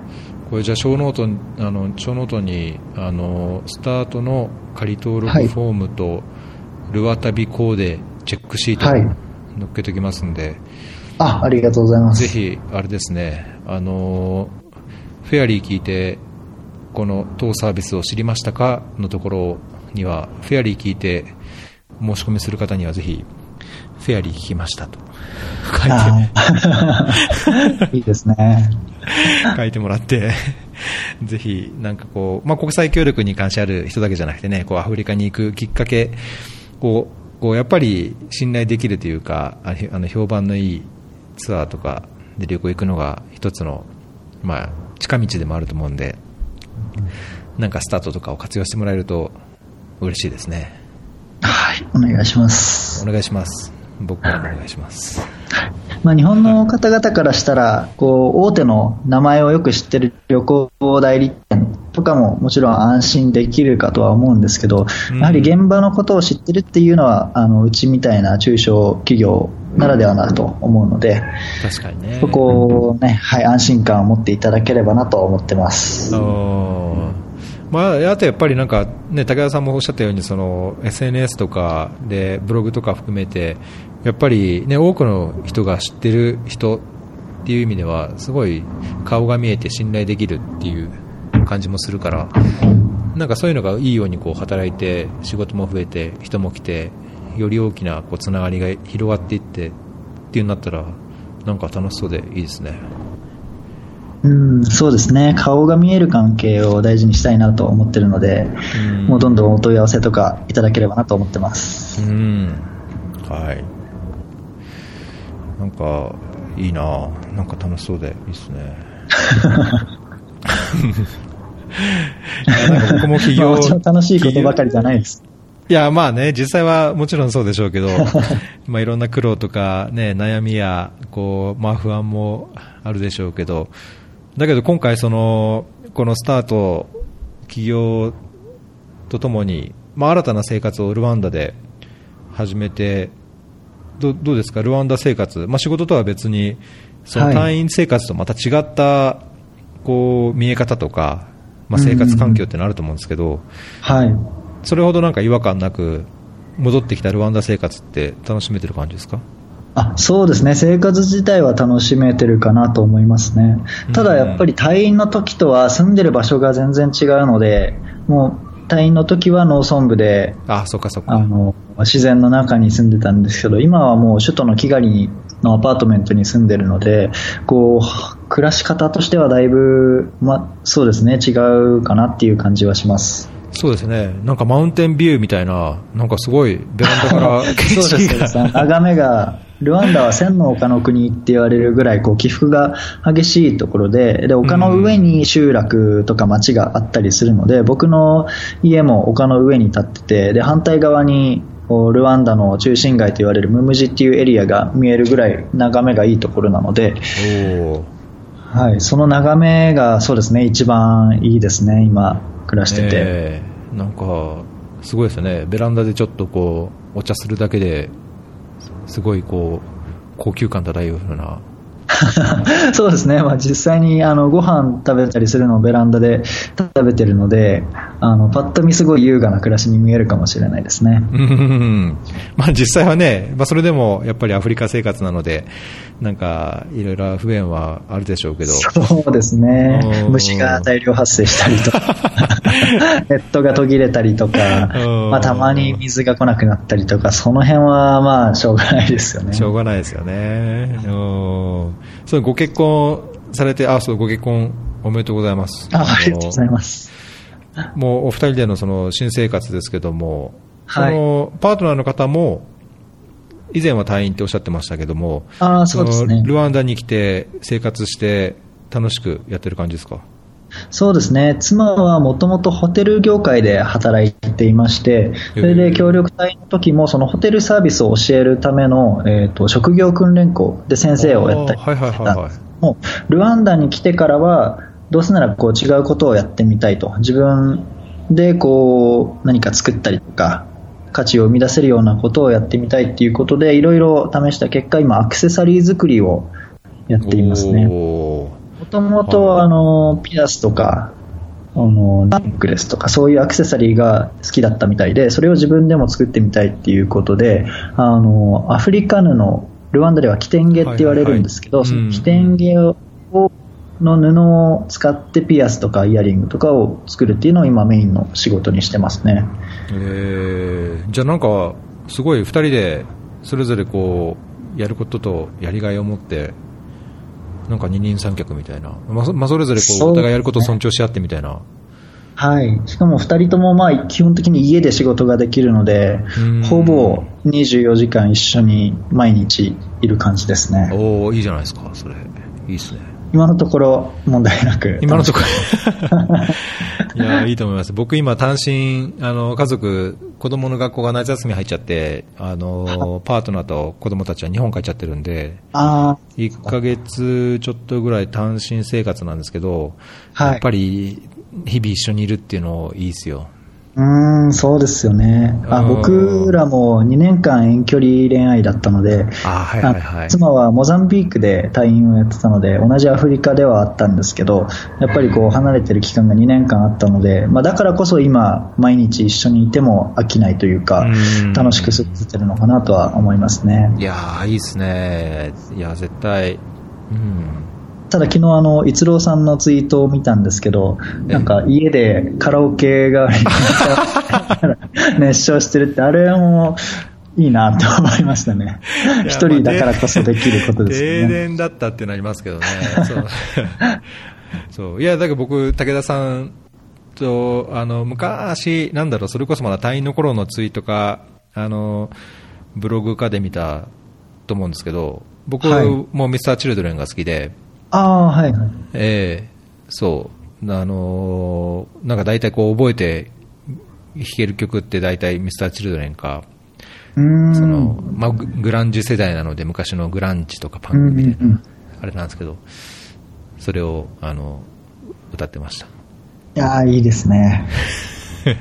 これじゃあショーノートあのショーノートにあのスタートの仮登録フォームと、はい、ルワ旅コーデチェックシートを載っけておきますんで、はい、あありがとうございます。ぜひあれですねあのフェアリー聞いてこの当サービスを知りましたかのところにはフェアリー聞いて申し込みする方にはぜひフェアリー聞きましたと書いて。いいですね 書いてもらって ぜひなんかこう、まあ、国際協力に関してある人だけじゃなくてねこうアフリカに行くきっかけこうこうやっぱり信頼できるというかあの評判のいいツアーとかで旅行行くのが一つの、まあ、近道でもあると思うんで、なんかスタートとかを活用してもらえると嬉しいですね。はい、お願いします。お願いします。僕からもお願いします。まあ、日本の方々からしたら、こう大手の名前をよく知ってる旅行代理店とかももちろん安心できるかとは思うんですけど、やはり現場のことを知ってるっていうのは、あのうちみたいな中小企業ならではなと思うので、確かにね。そこをね、はい、安心感を持っていただければなと思ってます。まあ、あとやっぱりなんか、ね、武田さんもおっしゃったようにその SNS とかでブログとか含めてやっぱり、ね、多くの人が知ってる人っていう意味ではすごい顔が見えて信頼できるっていう感じもするからなんかそういうのがいいようにこう働いて仕事も増えて人も来てより大きなこうつながりが広がっていってっていうなったらなんか楽しそうでいいですね。うん、そうですね顔が見える関係を大事にしたいなと思ってるので、うん、もうどんどんお問い合わせとかいただければなと思ってます。うんはいなんかいいななんか楽しそうでいいですね。僕も企業楽しいことばかりじゃないです。いや、まあね、実際はもちろんそうでしょうけど、まあいろんな苦労とかね、悩みや、こう、まあ不安もあるでしょうけど、だけど今回その、このスタート、企業とともに、まあ新たな生活をルワンダで始めて、どどうですか、ルワンダ生活、まあ仕事とは別に、その隊員生活とまた違った、こう、見え方とか、まあ生活環境ってのあると思うんですけど、はい。それほどなんか違和感なく戻ってきたルワンダ生活って楽しめてる感じですか？あそうですね、生活自体は楽しめてるかなと思いますね。ただやっぱり隊員の時とは住んでる場所が全然違うので、もう隊員の時は農村部で、あそっかそっかあの自然の中に住んでたんですけど、今はもう首都のキガリのアパートメントに住んでるので、こう暮らし方としてはだいぶ、ま、そうですね、違うかなっていう感じはします。そうですね、なんかマウンテンビューみたいな、なんかすごいベランダから 景色が。眺めが、ルワンダは千の丘の国って言われるぐらいこう起伏が激しいところでで、丘の上に集落とか町があったりするので、僕の家も丘の上に立ってて、で反対側にルワンダの中心街と言われるムムジっていうエリアが見えるぐらい眺めがいいところなので、はい、その眺めがそうですね一番いいですね、今、暮らしてて、えー、なんかすごいですよね。ベランダでちょっとこうお茶するだけですごいこう高級感漂うような。そうですね、まあ、実際にあのご飯食べたりするのをベランダで食べてるので、あのパッと見すごい優雅な暮らしに見えるかもしれないですね。うん まあ、実際はね、まあ、それでもやっぱりアフリカ生活なので、なんかいろいろ不便はあるでしょうけど、そうですね、虫が大量発生したりとか、ネットが途切れたりとか、まあ、たまに水が来なくなったりとか、その辺はまあしょうがないですよね。しょうがないですよね。そうご結婚されて、あ、そう、ご結婚おめでとうございます。あありがとうございます。もうお二人でのその新生活ですけども、はい、そのパートナーの方も、以前は退院っておっしゃってましたけども、あそうですね、ルワンダに来て生活して楽しくやってる感じですか？そうですね、妻はもともとホテル業界で働いていまして、それで協力隊の時もそのホテルサービスを教えるための、えーと、職業訓練校で先生をやったりしてたんですもルワンダに来てからは、どうせならこう違うことをやってみたいと、自分でこう何か作ったりとか、価値を生み出せるようなことをやってみたいということで、いろいろ試した結果、今、アクセサリー作りをやっていますね。もともと、あの、ピアスとか、あの、ネックレスとか、そういうアクセサリーが好きだったみたいで、それを自分でも作ってみたいっていうことで、あの、アフリカ布、ルワンダではキテンゲって言われるんですけど、はいはい、そのキテンゲを、の布を使ってピアスとかイヤリングとかを作るっていうのを今メインの仕事にしてますね。えー、じゃあなんか、すごい2人でそれぞれこう、やることとやりがいを持ってなんか二人三脚みたいな、まあ、まあ、それぞれこうお互いやることを尊重し合ってみたいな。はい、しかも2人ともまあ基本的に家で仕事ができるので、ほぼ24時間一緒に毎日いる感じですね。おおいいじゃないですか、それ、いいですね。今のところ問題なく。今のところ。いや、いいと思います。僕今単身、あの、家族、子供の学校が夏休み入っちゃって、あの、パートナーと子供たちは日本帰っちゃってるんで、あ1ヶ月ちょっとぐらい単身生活なんですけど、はい、やっぱり日々一緒にいるっていうのいいですよ。うん、そうですよね。あ僕らも2年間遠距離恋愛だったので、はいはいはい、妻はモザンビークで隊員をやってたので、同じアフリカではあったんですけど、やっぱりこう離れてる期間が2年間あったので、まあ、だからこそ今、毎日一緒にいても飽きないというか、楽しく過ごせてるのかなとは思いますね。いやー、いいですね。いや、絶対、うんただ昨日あの、逸郎さんのツイートを見たんですけど、なんか家でカラオケが熱唱してるって、あれもいいなと思いましたね。一人だからこそできることですね。停電だったってなりますけどね。そうそういや、だけど僕、武田さんと、あの、昔、なんだろう、それこそまだ隊員の頃のツイートか、あの、ブログかで見たと思うんですけど、僕もミスターチルドレンが好きで、ああ、はいはい。ええー、そう。あのー、なんか大体こう覚えて弾ける曲って大体ミスターチルドレンか、その、まあ、グランジ世代なので昔のグランジとかパンクみたいな、あれなんですけど、それを、あの、歌ってました。いやいいですね。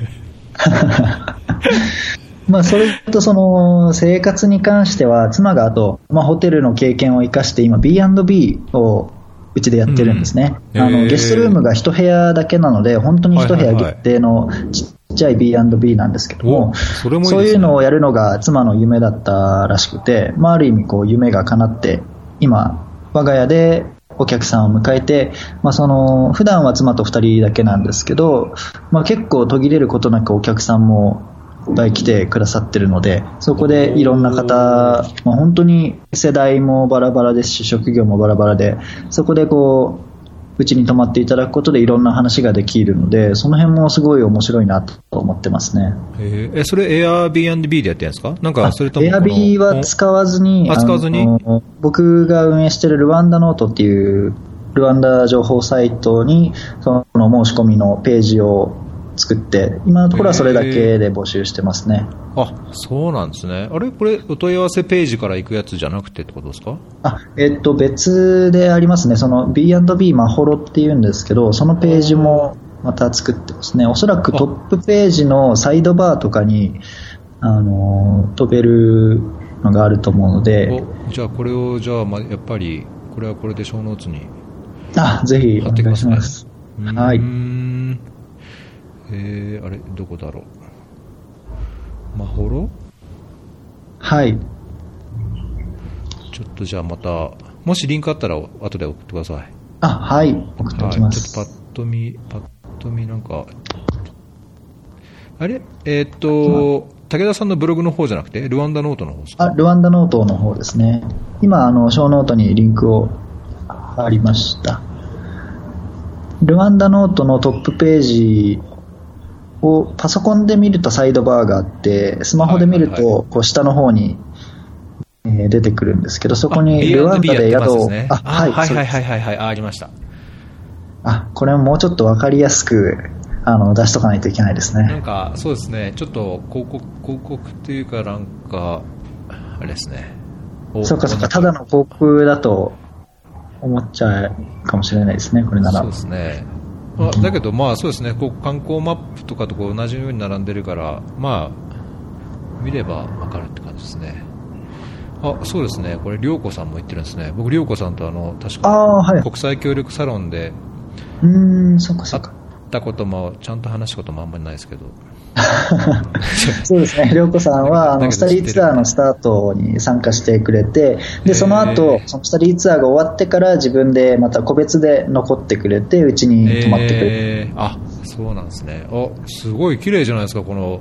まあ、それとその生活に関しては、妻があと、まあ、ホテルの経験を生かして、今、B&B をうちでやってるんですね、うん、あのゲストルームが1部屋だけなので、本当に1部屋限定のちっちゃい B&B なんですけども、そもいいね、そういうのをやるのが妻の夢だったらしくて、まあ、ある意味こう夢が叶って、今、我が家でお客さんを迎えて、まあ、その普段は妻と2人だけなんですけど、まあ、結構途切れることなくお客さんもいっぱい来てくださってるので、そこでいろんな方、まあ、本当に世代もバラバラですし、職業もバラバラで、そこでこう、うちに泊まっていただくことでいろんな話ができるので、その辺もすごい面白いなと思ってますね。え、それ Airbnb でやってるんですか？なんか、それとも Airbnb は使わずに、使わずに？僕が運営しているルワンダノートっていうルワンダ情報サイトに、その申し込みのページを作って、今のところはそれだけで募集してますね。あそうなんですね。あれ？これ、お問い合わせページから行くやつじゃなくてってことですか？あ、えっと、別でありますね。その B&B まほろっていうんですけど、そのページもまた作ってますね。おそらくトップページのサイドバーとかに、あの、飛べるのがあると思うので。じゃあこれを、じゃあ、ま、やっぱり、これはこれで小ノーツにあ、ぜひお願いします。はいえー、あれどこだろう？まほろはい。ちょっとじゃあまたもしリンクあったら後で送ってくださいあ、はい。送っておきまはい、ちす。ょっとパッと見、パッと見なんか、あれ？えーっと、武田さんのブログの方じゃなくて、ルワンダノートの方ですか？あ、ルワンダノートの方ですね。今、あの、ショーノートにリンクを貼りました。ルワンダノートのトップページをパソコンで見るとサイドバーがあって、スマホで見るとこう下の方に、えー出てくるんですけど、そこあにルワンダで宿を、あ、はい、はいはいはいはいはい、あありました。あ、これももうちょっとわかりやすく、あの、出しとかないといけないですね。なんか、そうですね、ちょっと広告、広告っていうか、なんか、あれですね。おそうかそうか、ただの航空だと思っちゃうかもしれないですね、これなら。そうですね。まあ、だけど、まあそうですね、こう観光マップとかとこう同じように並んでるから、まあ、見ればわかるって感じですね。あ、そうですね、これ、涼子さんも言ってるんですね。僕、涼子さんとあの、確あーはいか、国際協力サロンでうーん、そっかそ会っっか。たことも、ちゃんと話したこともあんまりないですけど。そうですね、りょうこさんはあのスタディツアーのスタートに参加してくれて、でそのへ後ーそのスタディツアーが終わってから自分でまた個別で残ってくれて、うちに泊まってくれて、えーあ、そうなんですね。あ、すごい綺麗じゃないですか、この、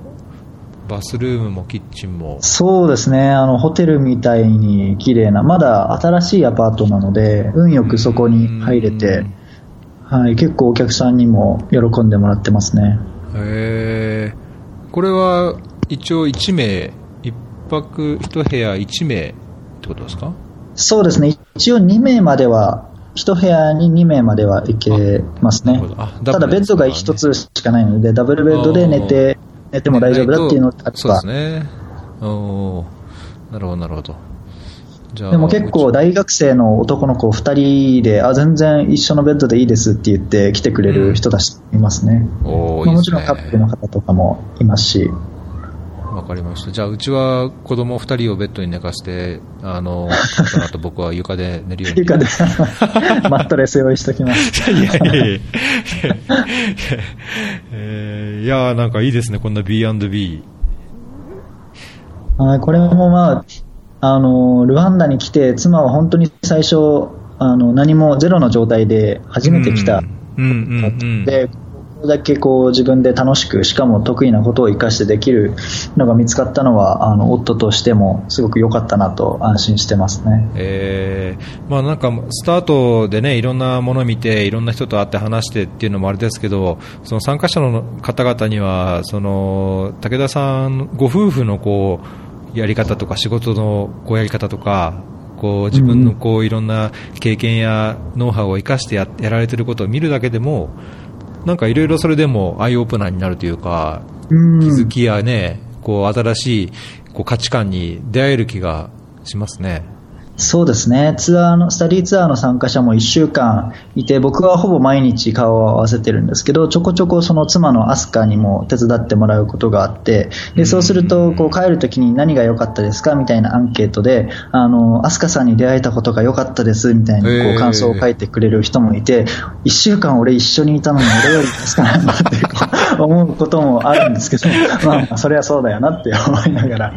バスルームもキッチンも。そうですね、あのホテルみたいに綺麗な、まだ新しいアパートなので、運よくそこに入れて、はい、結構お客さんにも喜んでもらってますね。へえこれは一応1名、1泊1部屋1名ってことですか？そうですね、一応2名までは、1部屋に2名までは行けますね。ただベッドが1つしかないので、ダブルベッドで寝て、寝ても大丈夫だっていうのがあれそうでばすね。おー。なるほど、なるほど。でも結構大学生の男の子2人で、あ、全然一緒のベッドでいいですって言って来てくれる人たちいますね。おーいいまあもちろんカップルの方とかもいますし、わかりました。じゃあ、うちは子供2人をベッドに寝かして、あの、その後僕は床で寝るように。床で マットレス用意しておきます。いやいやいや えーいやーなんかいいですね、こんな B&B。はい、これもまあ、あの、ルワンダに来て、妻は本当に最初、あの、何もゼロの状態で初めて来た。で、これだけこう自分で楽しく、しかも得意なことを活かしてできるのが見つかったのは、あの、夫としてもすごく良かったなと安心してますね。えーまあなんかスタートでねいろんなものを見ていろんな人と会って話してっていうのもあれですけどその参加者の方々にはその武田さんご夫婦のこうやり方とか仕事のこうやり方とかこう自分のこういろんな経験やノウハウを生かしてややられてることを見るだけでもなんかいろいろそれでもアイオープナーになるというかうん気づきやねこう新しいこう価値観に出会える気がしますね。そうですね。ツアーの、スタディツアーの参加者も1週間いて、僕はほぼ毎日顔を合わせてるんですけど、ちょこちょこその妻のアスカにも手伝ってもらうことがあって、で、そうすると、こう帰るときに何が良かったですか？みたいなアンケートで、あの、アスカさんに出会えたことが良かったです、みたいにこう感想を書いてくれる人もいて、1週間俺一緒にいたのに俺より助かなんだってこう思うこともあるんですけど、まあまあ、それはそうだよなって思いながら、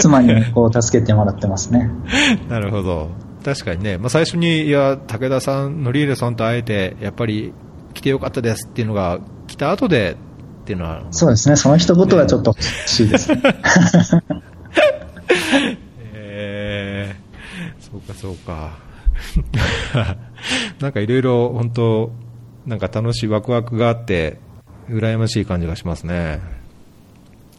妻にこう助けてもらってますね。なるほど。確かにね、まあ、最初に、いや、武田さん、ノリーレさんと会えて、やっぱり来てよかったですっていうのが来た後でっていうのは、そうですね、その一言はちょっと欲しいですね。えー、そうかそうか。なんかいろいろ本当、なんか楽しいワクワクがあって、羨ましい感じがしますね。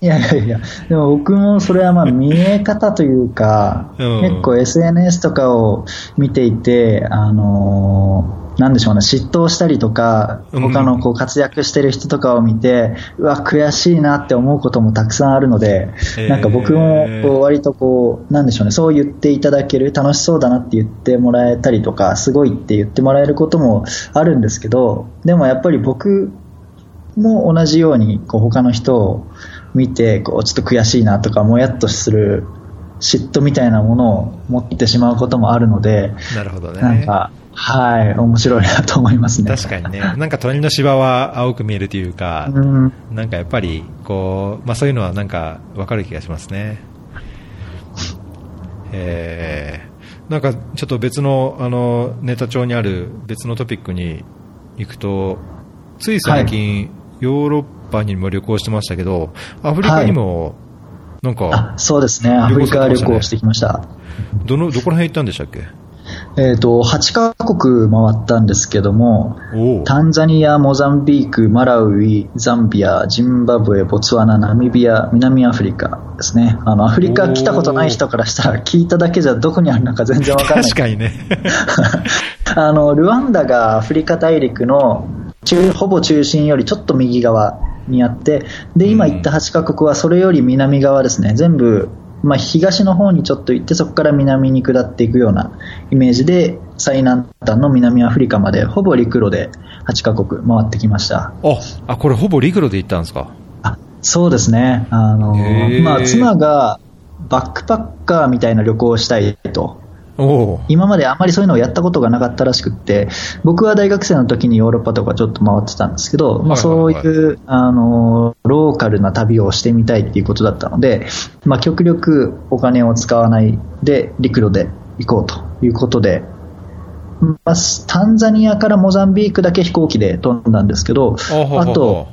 いやいやいや、でも僕もそれはまあ見え方というか、うん。結構 SNS とかを見ていて、あのーなんでしょうね、嫉妬したりとか、うん。他のこう活躍してる人とかを見て、うわ、悔しいなって思うこともたくさんあるので、なんか僕もこう割とこう、なんでしょうね、そう言っていただける、楽しそうだなって言ってもらえたりとか、すごいって言ってもらえることもあるんですけど、でもやっぱり僕も同じようにこう他の人を見てこうちょっと悔しいなとかもやっとする嫉妬みたいなものを持ってしまうこともあるので、なるほどね。なんか、はい、面白いなと思いますね。確かにね。なんか鳥の芝は青く見えるというか、うん、なんかやっぱり、こう、まあそういうのはなんかわかる気がしますね。えー、なんかちょっと別の、あの、ネタ帳にある別のトピックに行くと、つい最近、はい、ヨーロッパにも旅行してましたけど、アフリカにも、なんか、はい、そうですね、アフリカ旅行してきました。どの、どこら辺行ったんでしたっけ？えーと、8カ国回ったんですけども、タンザニア、モザンビーク、マラウイ、ザンビア、ジンバブエ、ボツワナ、ナミビア、南アフリカですね。あのアフリカ来たことない人からしたら、聞いただけじゃどこにあるのか全然わからない。確かにね。あのルワンダがアフリカ大陸の中ほぼ中心よりちょっと右側にあって、で今言った8カ国はそれより南側ですね、全部まあ、東の方にちょっと行ってそこから南に下っていくようなイメージで最南端の南アフリカまでほぼ陸路で8カ国回ってきました。ああこれほぼ陸路で行ったんですか？あそうですね。あの、まあ、妻がバックパッカーみたいな旅行をしたいと今まであまりそういうのをやったことがなかったらしくって、僕は大学生の時にヨーロッパとかちょっと回ってたんですけど、まあ、そういうあのローカルな旅をしてみたいっていうことだったので、まあ、極力お金を使わないで陸路で行こうということで、まあ、タンザニアからモザンビークだけ飛行機で飛んだんですけど、あと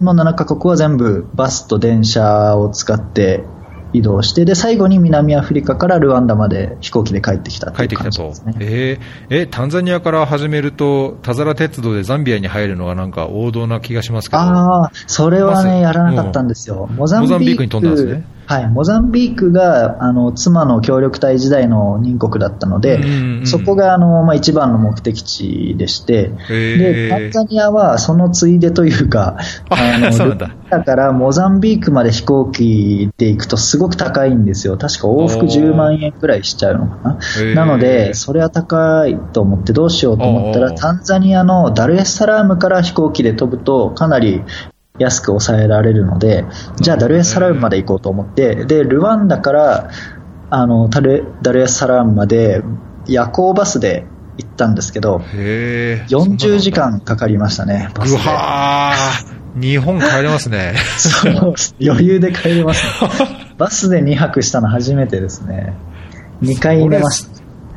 の7カ国は全部バスと電車を使って移動して、で、最後に南アフリカからルワンダまで飛行機で帰ってきた帰ってきたと。えー、え、タンザニアから始めると、田皿鉄道でザンビアに入るのがなんか王道な気がしますけど。ああ、それはね、やらなかったんですよ。モザンビークに飛んだんですね。はい、モザンビークがあの妻の協力隊時代の任国だったので、うんうん、そこがあの、まあ、一番の目的地でして、でタンザニアはそのついでというか、あの だ。だからモザンビークまで飛行機で行くとすごく高いんですよ、確か往復10万円くらいしちゃうのかな、なので、それは高いと思ってどうしようと思ったら、タンザニアのダルエスサラームから飛行機で飛ぶと、かなり安く抑えられるので、じゃあダルエスサラームまで行こうと思って、で、ルワンダからあのダルダルエスサラームまで夜行バスで行ったんですけど、40時間かかりましたね、バスで。うわ日本帰れますね。余裕で帰れます、ね、バスで2泊したの初めてですね。2回入れました。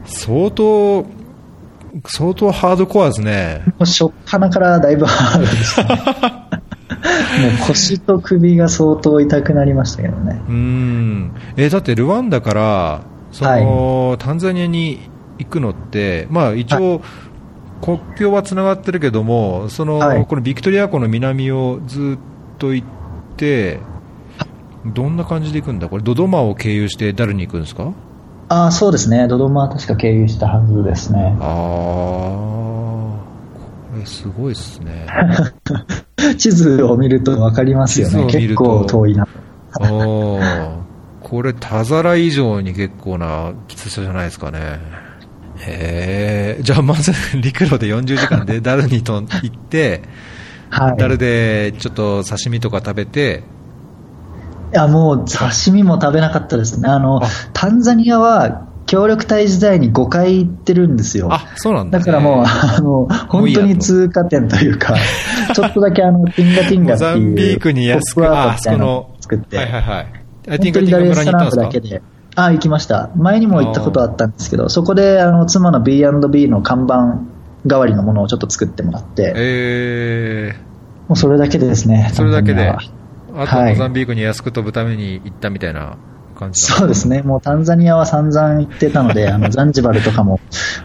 相当、相当ハードコアですね。もう初っ端からだいぶハードでした、ね。もう腰と首が相当痛くなりましたけどね。うん。えー、だってルワンダから、その、はい、タンザニアに行くのって、まあ一応、国境はつながってるけども、その、はい、このビクトリア湖の南をずっと行って、どんな感じで行くんだ？これ、ドドマを経由してダルに行くんですか？ああ、そうですね。ドドマは確か経由したはずですね。ああ、これすごいです ね。地図を見ると分かりますよね、結構遠いな。これ、田皿以上に結構なきつさじゃないですかね。へえ、じゃあまず陸路で40時間でダルにと行って、はい、ダルでちょっと刺身とか食べて、いやもう刺身も食べなかったですね、あのタンザニアは協力隊時代に5回行ってるんですよ。あ、そうなんだ、ね、だからもう、あの、本当に通過点というか、ちょっとだけあの、ティンガティンガっていう。モザンビークに安く、あ、その、作って。はいはいはい。ティンガティンガ村に行ったんですか？だけで。あ、行きました。前にも行ったことあったんですけど、そこで、あの、妻の B&B の看板代わりのものをちょっと作ってもらって。えー、もうそれだけでですね。それだけで。あと、モザンビークに安く飛ぶために行ったみたいな。感じそうですね、もうタンザニアは散々行ってたので、あのザンジバルとかも、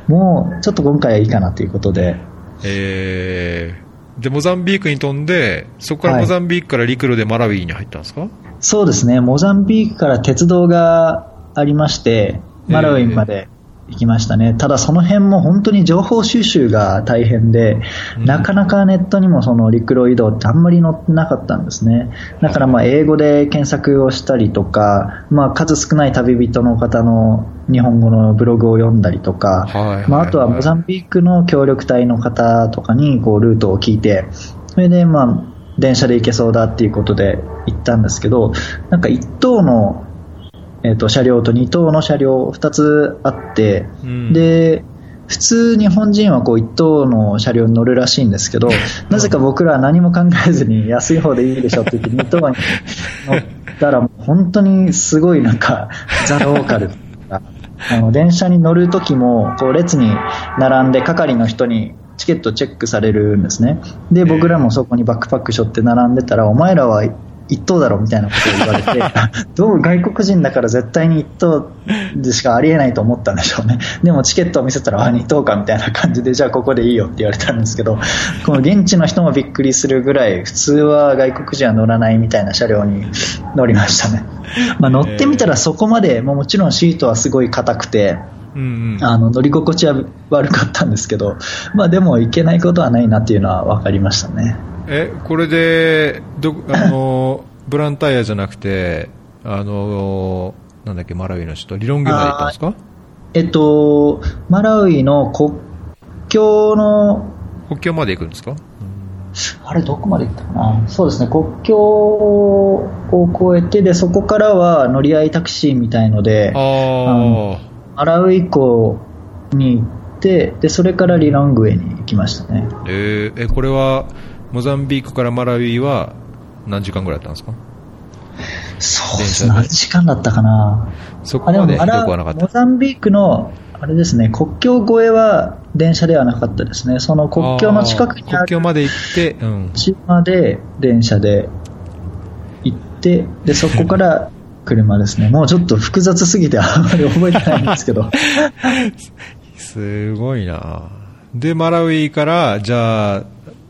もうちょっと今回はいいかなということで。えー、で、モザンビークに飛んで、そこからモザンビークから陸路でマラウィに入ったんですか、はい、そうですね、モザンビークから鉄道がありまして、マラウィまで行きましたね。ただその辺も本当に情報収集が大変で、うん、なかなかネットにもその陸路移動ってあんまり載ってなかったんですね。だからまあ英語で検索をしたりとか、まあ数少ない旅人の方の日本語のブログを読んだりとか、まああとはモザンビークの協力隊の方とかにこうルートを聞いて、それでまあ電車で行けそうだっていうことで行ったんですけど、なんか一等のえっ、と、車両と2等の車両2つあって、うんで、普通日本人はこう1等の車両に乗るらしいんですけど、なぜか僕らは何も考えずに安い方でいいでしょって言って2等に乗ったら本当にすごいなんかザ・ローカルあの電車に乗る時もこう列に並んで係の人にチケットチェックされるんですね。で、僕らもそこにバックパック背負って並んでたら、お前らは一等だろみたいなことを言われて、どう外国人だから絶対に一等でしかありえないと思ったんでしょうね。でもチケットを見せたら、あ、二等かみたいな感じで、じゃあここでいいよって言われたんですけど、この現地の人もびっくりするぐらい、普通は外国人は乗らないみたいな車両に乗りましたね。まあ、乗ってみたらそこまで、もうもちろんシートはすごい硬くて、うんうん。あの乗り心地は悪かったんですけど、まあでもいけないことはないなっていうのは分かりましたね。え、これで、ど、あの、ブランタイヤじゃなくて、あの、なんだっけ、マラウイの首都、リロンゲまで行ったんですか？えっと、マラウイの国境の、国境まで行くんですか？あれどこまで行ったかな？そうですね、国境を越えて、で、そこからは乗り合いタクシーみたいので、あマラウイ港に行って、で、それからリロングエに行きましたね。あ、えーえ、これは、モザンビークからマラウイは何時間ぐらいだったんですか？そうですね、何時間だったかなそこまでひどくはなかっモた。ザンビークの、あれですね、国境越えは電車ではなかったですね。その国境の近くにある国境まで行って、うん。島で電車で行って、で、そこから車ですね。もうちょっと複雑すぎてあんまり覚えてないんですけど。すごいなで、マラウイから、じゃあ、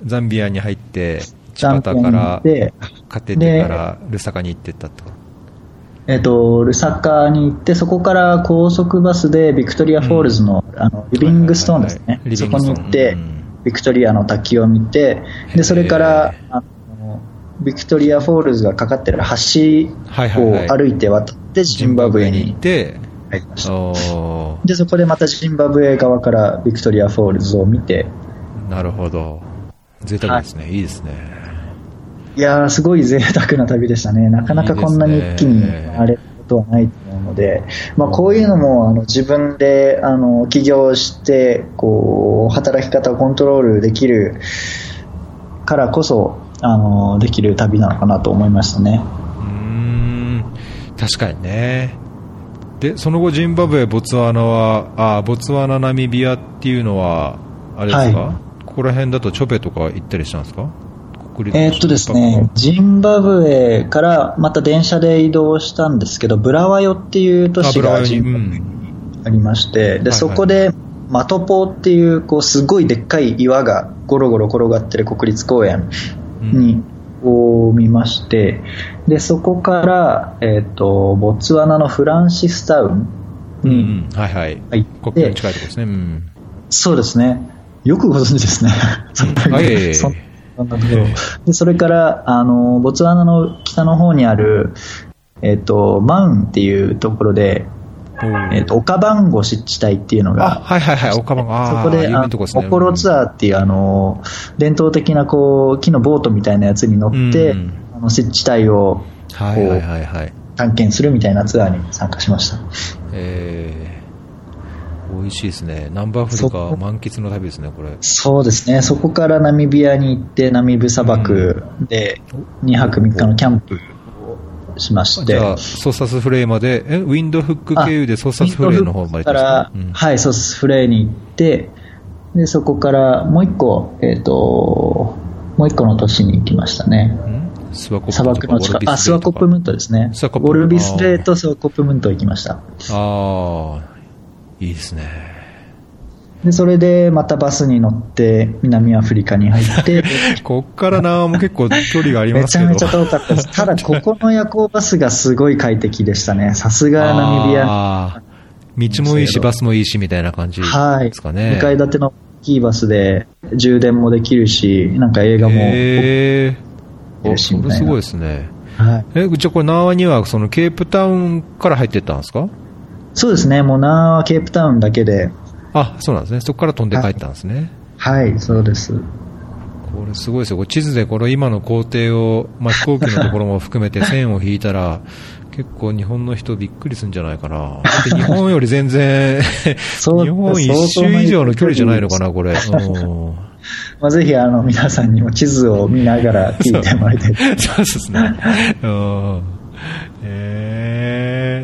ザンビアに入って、チパタから、で、カテテからルサカに行ってったと。えっ、と、ルサカに行って、そこから高速バスでビクトリアフォールズの、あのリビングストーンですね。はいはいはいそこに行って、うんビクトリアの滝を見て、で、それから、あのビクトリアフォールズがかかってる橋を歩いて渡ってジンバブエに行って、入りました。おで、そこでまたジンバブエ側からビクトリアフォールズを見て、ーなるほど。贅沢ですね。いいですね。いやー、すごい贅沢な旅でしたね。なかなかこんなに一気にいいですね回れることはないと思うので、まあ、こういうのもあの自分であの起業してこう働き方をコントロールできるからこそあのできる旅なのかなと思いましたね。うーん、確かにね。で、その後、ジンバブエ、ボツワナは、あ、ボツワナ、ナミビアっていうのは、あれですか、はここら辺だとチョペとか行ったりしたんですか？えーっとですね、ジンバブエからまた電車で移動したんですけど、ブラワヨっていう都市がジンバブエにありまして、で、はいそこでマトポーっていう、こう、すごいでっかい岩がゴロゴロ転がってる国立公園に、を見まして、で、そこから、えっ、と、ボツワナのフランシスタウンうん、うにん、はいはい。入って、国境に近いところですね。うん。そうですね。よくご存知ですね。そんなところで、それから、あの、ボツワナの北の方にある、えっ、と、マウンっていうところで、えっ、と、岡番号湿地帯っていうのあ、が、はいはいはい、岡番そこで、あこですね。ココロツアーっていう、あの、伝統的な、こう、木のボートみたいなやつに乗って、うんあの、湿地帯をはいはいはいはい。探検するみたいなツアーに参加しました。えー、美味しいですね。ナンバーフリカ満喫の旅ですね、これ。そうですね。そこからナミビアに行って、ナミブ砂漠で2泊3日のキャンプをしまして。じゃあ、ソーサスフレイまで、え、ウィンドフック経由でソーサスフレイの方まで行っうんはい、ソーサスフレイに行って、で、そこからもう一個、えっ、と、もう一個の都市に行きましたね。んスワコップ砂漠の近く、あ、スワコップムントですね。スワコップウォルビスレーとスワコップムント行きました。ああ、いいですね。で、それでまたバスに乗って南アフリカに入って、こっからなも結構距離がありますけど。めちゃめちゃ遠かったです。ただ、ここの夜行バスがすごい快適でしたね。さすがナミビア。道もいいし、バスもいいし、みたいな感じはい。ですかね。2階建ての大きいバスで充電もできるし、なんか映画も。へー、おしみたいなそれすごいですね。はい。え、じゃあこれ、ナーワには、そのケープタウンから入ってったんですか？そうですね。もうナーはケープタウンだけで。あ、そうなんですね。そこから飛んで帰ったんですね。はい、そうです。これすごいですよ。これ地図でこの今の工程を、まあ、飛行機のところも含めて線を引いたら、結構日本の人びっくりするんじゃないかな。日本より全然 日本一周以上の距離じゃないのかな、これ。うん まあ、ぜひあの皆さんにも地図を見ながら聞いてもらいたい。そうですね。うんえー、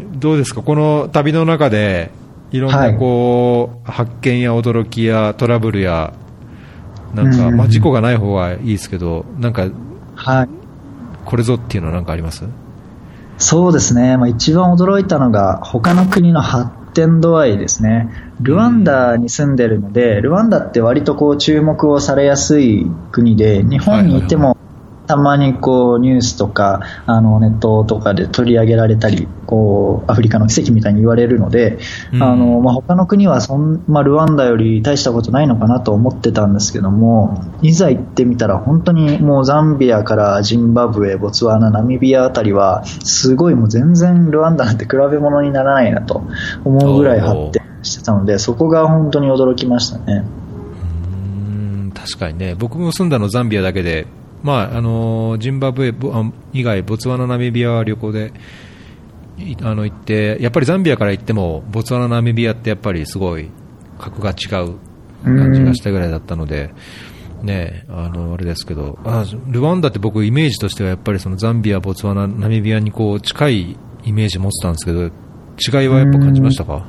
どうですか、この旅の中で、いろんなこう、発見や驚きやトラブルや、なんか、まあ、事故がない方がいいですけど、なんか、はい、これぞっていうのは何かあります？そうですね、まあ、一番驚いたのが、他の国の発展度合いですね。ルワンダに住んでるので、ルワンダって割とこう注目をされやすい国で、日本にいてもたまにこうニュースとかあのネットとかで取り上げられたりこうアフリカの奇跡みたいに言われるので、うん、あのまあ、他の国はそん、まあ、ルワンダより大したことないのかなと思ってたんですけどもいざ行ってみたら本当にもうザンビアからジンバブエ、ボツワナ、ナミビアあたりはすごいもう全然ルワンダなんて比べ物にならないなと思うぐらい発展してたのでそこが本当に驚きましたね。うん確かにね僕も住んだのザンビアだけでまあ、あのジンバブエ以外、ボツワナ、ナミビアは旅行であの行って、やっぱりザンビアから行っても、ボツワナ、ナミビアってやっぱりすごい格が違う感じがしたぐらいだったので、ね、あのあれですけどあ、ルワンダって僕、イメージとしてはやっぱりそのザンビア、ボツワナ、ナミビアにこう近いイメージ持ってたんですけど、違いはやっぱ感じましたか？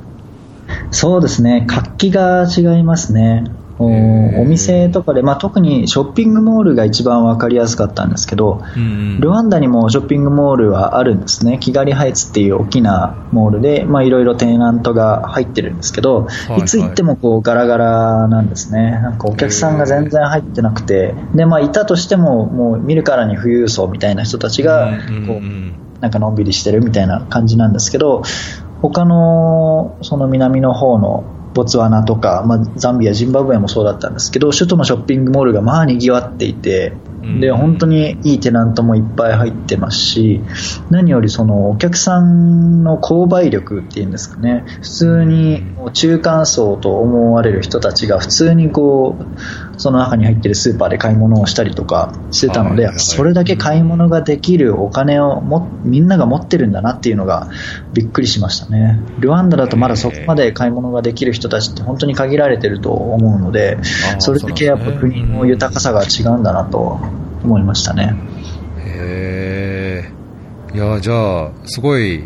そうですね、活気が違いますね。お店とかで、まあ、特にショッピングモールが一番分かりやすかったんですけど、うんうん、ルワンダにもショッピングモールはあるんですね、キガリハイツっていう大きなモールで、まあ、いろいろテナントが入ってるんですけど、はいはい、いつ行ってもこうガラガラなんですね、なんかお客さんが全然入ってなくて、でまあ、いたとしても、もう見るからに富裕層みたいな人たちがこう、なんかのんびりしてるみたいな感じなんですけど、他のその南の方のボツワナとか、まあ、ザンビア、ジンバブエもそうだったんですけど、首都のショッピングモールがまあ賑わっていて、で、本当にいいテナントもいっぱい入ってますし、何よりそのお客さんの購買力っていうんですかね、普通に中間層と思われる人たちが普通にこう、その中に入ってるスーパーで買い物をしたりとかしてたので、それだけ買い物ができるお金をもみんなが持ってるんだなっていうのがびっくりしましたね。ルワンダだとまだそこまで買い物ができる人たちって本当に限られてると思うので、それだけやっぱ国の豊かさが違うんだなと思いましたね。へえ。いや、じゃあ、すごい、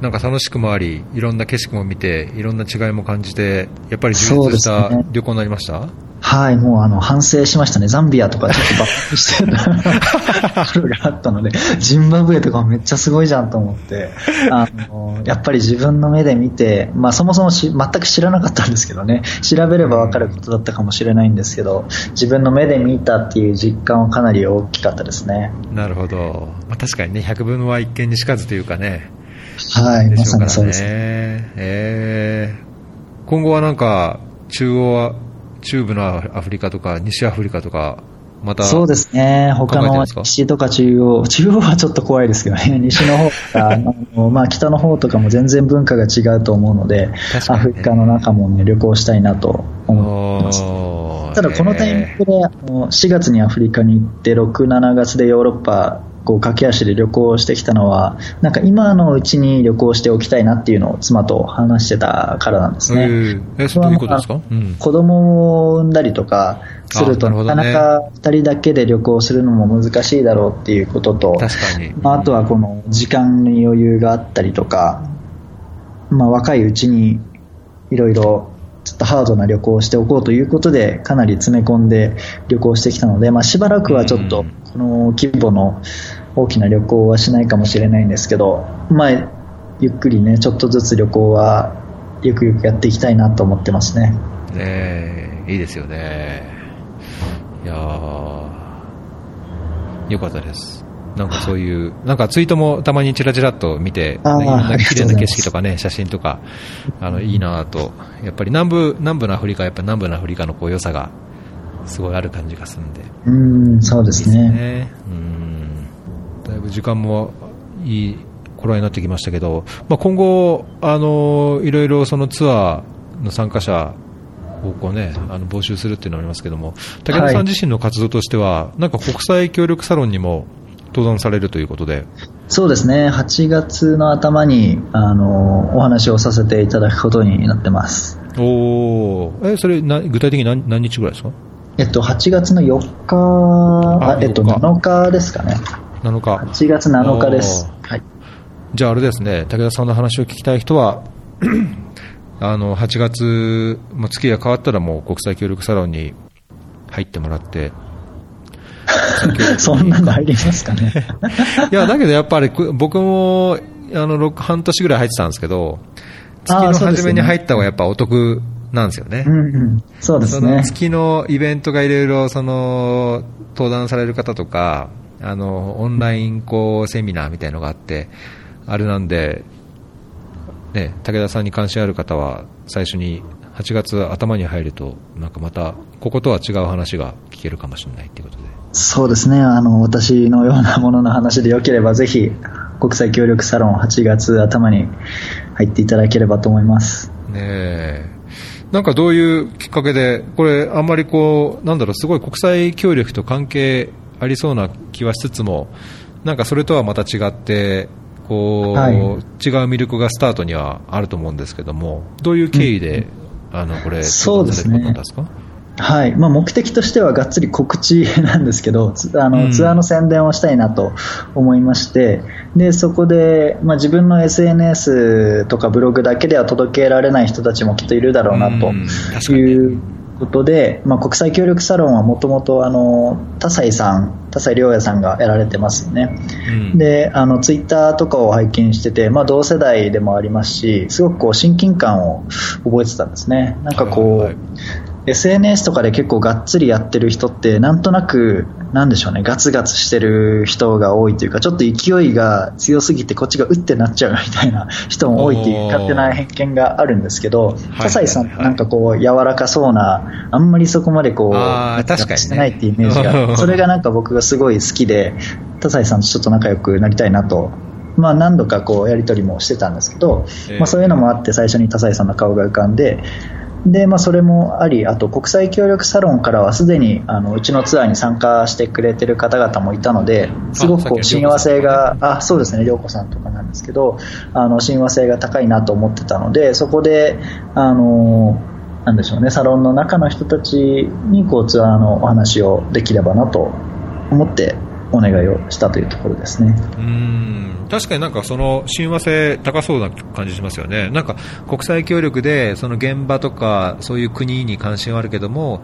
なんか楽しくもあり、いろんな景色も見て、いろんな違いも感じて、やっぱり充実した旅行になりました？はい、もうあの反省しましたね、ザンビアとかちょっとバックしてた ところがあったので、ジンバブエとかもめっちゃすごいじゃんと思って、あのやっぱり自分の目で見て、まあ、そもそもし全く知らなかったんですけどね、調べれば分かることだったかもしれないんですけど、自分の目で見たっていう実感はかなり大きかったですね。なるほど、まあ、確かにね、百分は一見にしかずというかね。はい、まさにそうです。ね。えー、今後はなんか、中央は中部のアフリカとか西アフリカとか、またそうですね、他の西とか中央、中央はちょっと怖いですけどね、西の方とか あの、まあ、北の方とかも全然文化が違うと思うので、ね、アフリカの中も、ね、旅行したいなと思ってます。ただ、このタイミングで4月にアフリカに行って、6、7月でヨーロッパこう駆け足で旅行してきたのは、なんか今のうちに旅行しておきたいなっていうのを妻と話してたからなんですね。えそういうことですか、うん、子供を産んだりとかすると、なかなか2人だけで旅行するのも難しいだろうっていうことと、確かに。まあ、あとはこの時間に余裕があったりとか、まあ、若いうちにいろいろちょっとハードな旅行をしておこうということで、かなり詰め込んで旅行してきたので、まあ、しばらくはちょっと、この規模の大きな旅行はしないかもしれないんですけど、まあ、ゆっくりね、ちょっとずつ旅行は、ゆくゆくやっていきたいなと思ってますね。ねいいですよね。いやよかったです。なんかそういう、なんかツイートもたまにちらちらっと見て、いろんな綺麗な景色とかね、写真とか、あの、いいなと。やっぱり南部、南部のアフリカやっぱ南部のアフリカのこう良さが、すごいある感じがするんで。うん、そうですね。ねうん。だいぶ時間もいい頃になってきましたけど、まあ、今後、あの、いろいろそのツアーの参加者方向ね、あの募集するっていうのがありますけども、武田さん自身の活動としては、なんか国際協力サロンにも登壇されるということで。そうですね、8月の頭にあのお話をさせていただくことになってます。おーえ、それな、具体的に何何日ぐらいですか？えっと、8月の4日、ああえっと、4日7日ですかね。?7 日。8月7日です。はい。じゃああれですね、武田さんの話を聞きたい人は、あの、8月、月が変わったらもう国際協力サロンに入ってもらって、そんなのありますかね。いや、だけどやっぱりく僕も、あの、6半年ぐらい入ってたんですけど、月の初めに入った方がやっぱお得なんですよね。うんうん。そうですね。月のイベントがいろいろ、その、登壇される方とか、あの、オンラインこう、セミナーみたいのがあって、あれなんで、ね、武田さんに関心ある方は、最初に8月頭に入ると、なんかまた、こことは違う話が聞けるかもしれないっていうことで。そうですね。あの、私のようなものの話でよければ、ぜひ、国際協力サロン8月頭に入っていただければと思います。ねえ。なんかどういうきっかけで、これ、あんまりこう、なんだろう、すごい国際協力と関係ありそうな気はしつつも、なんかそれとはまた違って、こう、はい違う魅力がスタートにはあると思うんですけども、どういう経緯で、あの、これ、そうですね。はい。まあ、目的としてはがっつり告知なんですけど、つあの、うん。ツアーの宣伝をしたいなと思いまして、で、そこで、まあ、自分の SNS とかブログだけでは届けられない人たちもきっといるだろうなということで、まあ、国際協力サロンはもともと、あの、田西さん、田西良也さんがやられてますよね。うんで、あの、ツイッターとかを拝見してて、まあ、同世代でもありますし、すごくこう、親近感を覚えてたんですね。なんかこう、はいはい SNS とかで結構がっつりやってる人って、なんとなく、なんでしょうね、ガツガツしてる人が多いというか、ちょっと勢いが強すぎて、こっちがうってなっちゃうみたいな 人も多いっていう勝手な偏見があるんですけど、はい葛西さん、なんかこう、柔らかそうな、あんまりそこまでこう、ガツガツ確かにね。してないっていうイメージが それがなんか僕がすごい好きで、葛西さんとちょっと仲良くなりたいなと。まあ何度かこうやり取りもしてたんですけど、ええまあそういうのもあって最初に葛西さんの顔が浮かんで、で、まあ、それもあり、あと国際協力サロンからはすでにあのうちのツアーに参加してくれてる方々もいたので、すごくこう親和性が、あ、そうですね、涼子さんとかなんですけど、あの親和性が高いなと思ってたので、そこで、あの、なんでしょうね、サロンの中の人たちにこうツアーのお話をできればなと思ってお願いをしたというところですね。うん確かになんかその親和性高そうな感じしますよね。なんか国際協力でその現場とかそういう国に関心はあるけども、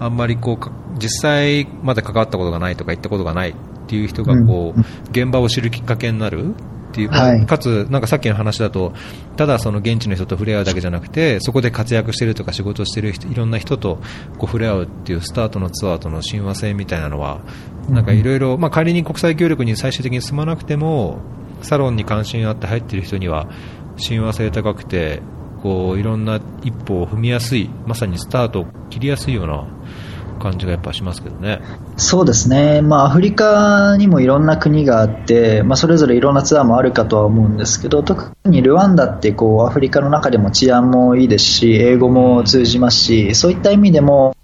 あんまりこうか実際まで関わったことがないとか行ったことがないっていう人がこう、うん現場を知るきっかけになるっていう、はい。かつなんかさっきの話だと、ただその現地の人と触れ合うだけじゃなくて、そこで活躍してるとか仕事してる人いろんな人とこう触れ合うっていうスタートのツアーとの親和性みたいなのは、なんかいろいろ、まあ仮に国際協力に最終的に進まなくても、サロンに関心あって入ってる人には親和性高くて、こういろんな一歩を踏みやすい、まさにスタートを切りやすいような感じがやっぱしますけどね。そうですね、まあ、アフリカにもいろんな国があって、まあ、それぞれいろんなツアーもあるかとは思うんですけど、特にルワンダってこうアフリカの中でも治安もいいですし、英語も通じますし、そういった意味でも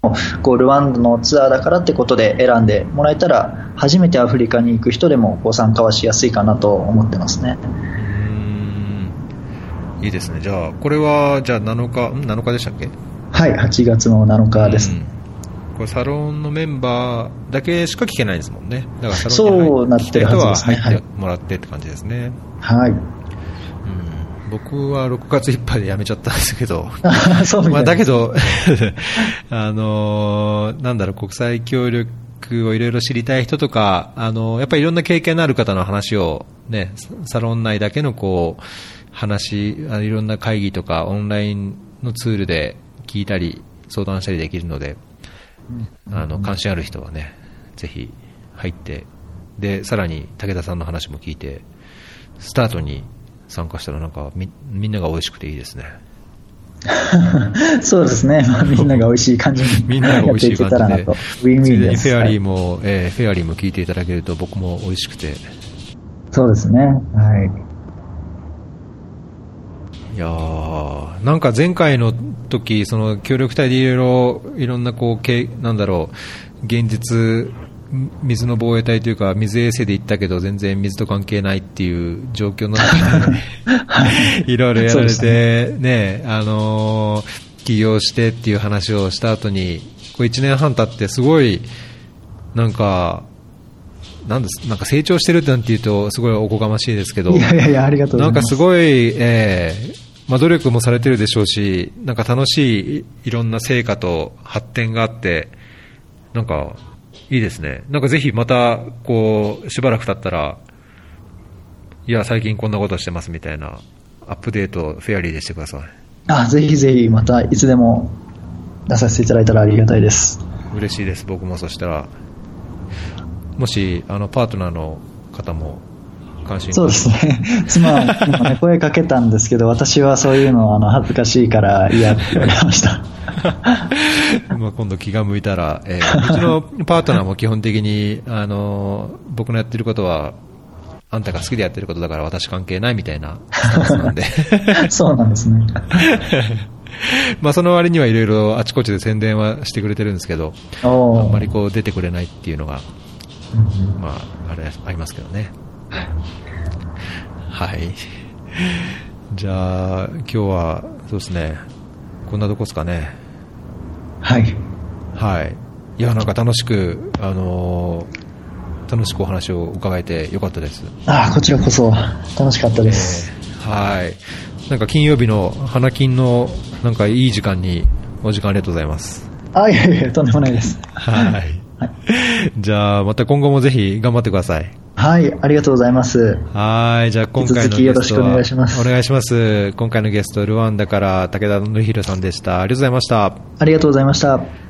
こうルワンダのツアーだからってことで選んでもらえたら、初めてアフリカに行く人でもこう参加はしやすいかなと思ってますね。いいですね。じゃあ、これは、じゃあ7日、ん ?7 日でしたっけ？はい、8月の7日です。うんこれサロンのメンバーだけしか聞けないですもんね。だからサロンに聞きたい人は入ってもらってって感じですね。はい。うん僕は6月いっぱいで辞めちゃったんですけど、そうみまあ、だけど、あのーなんだろう、国際協力をいろいろ知りたい人とか、あのーやっぱりいろんな経験のある方の話を、ね、ササロン内だけのこう、話、あいろんな会議とかオンラインのツールで聞いたり、相談したりできるので、あの、関心ある人はね、ぜひ入って、で、さらに武田さんの話も聞いて、スタートに参加したらなんかみみんなが美味しくていいですね。そうですね、まあ、みんなが美味しい感じに みんなが美味しい感じでやっていけたらなと。ウィンウィンです。フェアリーはいも、えーフェアリーも聞いていただけると僕も美味しくて、そうですね。はい。いやーなんか前回の時その協力隊でいろいろ、いろんなこう、けなんだろう、現実、水の防衛隊というか、水衛星で行ったけど、全然水と関係ないっていう状況の中で、い。ろいろやられて、ね、あのー、起業してっていう話をした後に、こう1年半経ってすごい、なんか、なんですなんか成長してるなんていうと、すごいおこがましいですけど、いやいやいや、ありがとうなんかすごい、えーまあ、努力もされてるでしょうし、なんか楽しいいろんな成果と発展があって、なんかいいですね。なんかぜひまた、こう、しばらく経ったら、いや、最近こんなことしてますみたいな、アップデート、フェアリーでしてください。あ、ぜひぜひ、またいつでも出させていただいたらありがたいです。嬉しいです、僕もそしたら。もし、あの、パートナーの方も関心そうですね。妻は今ね、声かけたんですけど、私はそういうのあの恥ずかしいから嫌って言われました。まあ今度気が向いたら、えー、うちのパートナーも基本的に、あの、僕のやってることは、あんたが好きでやってることだから私関係ないみたいななんで そうなんですね。まあその割にはいろいろあちこちで宣伝はしてくれてるんですけど、あんまりこう出てくれないっていうのが、うん、まあ、あれ、ありますけどね。はい。じゃあ、今日は、そうですね、こんなとこですかね。はい。はい。いや、なんか楽しく、あのー、楽しくお話を伺えてよかったです。ああ、こちらこそ、楽しかったです。えー、はい。なんか金曜日の花金の、なんかいい時間に、お時間ありがとうございます。あ、いやいや、とんでもないです。はい。はい、じゃあ、また今後もぜひ頑張ってください。はい、ありがとうございます。はい、じゃあ今回のゲストよろしくお願いします。お願いします。今回のゲスト、ルワンダから武田信弘さんでした。ありがとうございました。ありがとうございました。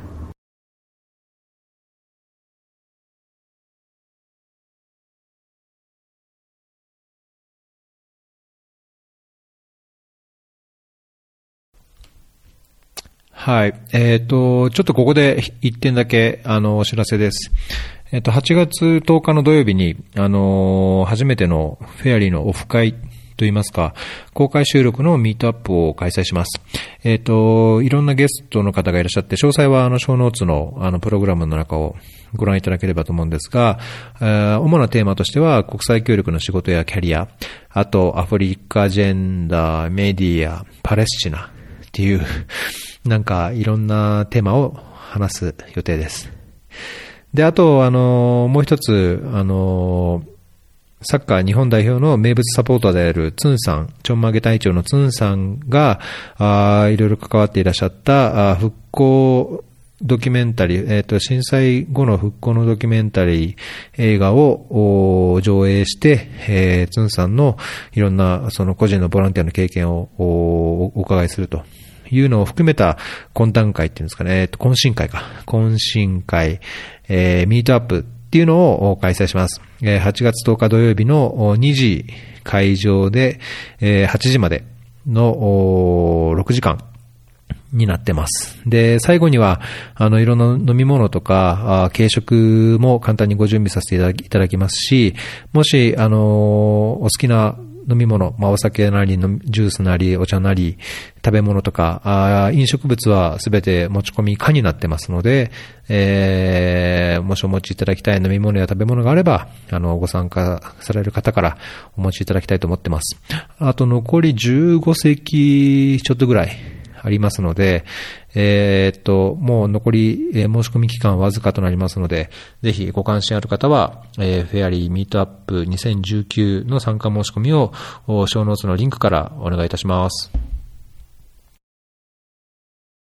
はい。えっ、ー、と、ちょっとここで一点だけ、あの、お知らせです。えっと、8月10日の土曜日に、あの、初めてのフェアリーのオフ会といいますか、公開収録のミートアップを開催します。えっ、と、いろんなゲストの方がいらっしゃって、詳細はあの、小ノーツのあの、プログラムの中をご覧いただければと思うんですが、え主なテーマとしては、国際協力の仕事やキャリア、あと、アフリカジェンダー、メディア、パレスチナっていう、なんか、いろんなテーマを話す予定です。で、あと、あの、もう一つ、あの、サッカー日本代表の名物サポーターであるツンさん、ちょんまげ隊長のツンさんが、あいろいろ関わっていらっしゃったあ復興ドキュメンタリー、えっ、ー、と、震災後の復興のドキュメンタリー映画を上映して、えー、ツンさんのいろんなその個人のボランティアの経験をお伺いするというのを含めた懇談会っていうんですかね、えっ、と、懇親会か。懇親会、えー、ミートアップっていうのを開催します。えー、8月10日土曜日の2時会場で、えー、8時までの6時間になってます。で、最後には、あの、いろんな飲み物とか、軽食も簡単にご準備させていただきますし、もし、あのお好きな飲み物、まあ、お酒なり、ジュースなり、お茶なり、食べ物とか、あ飲食物はすべて持ち込み可になってますので、えー、もしお持ちいただきたい飲み物や食べ物があれば、あの、ご参加される方からお持ちいただきたいと思ってます。あと残り15席ちょっとぐらいありますので、えー、っと、もう残り、えー、申し込み期間わずかとなりますので、ぜひご関心ある方は、えー、フェアリーミートアップ2019の参加申し込みを、小ノーツのリンクからお願いいたします。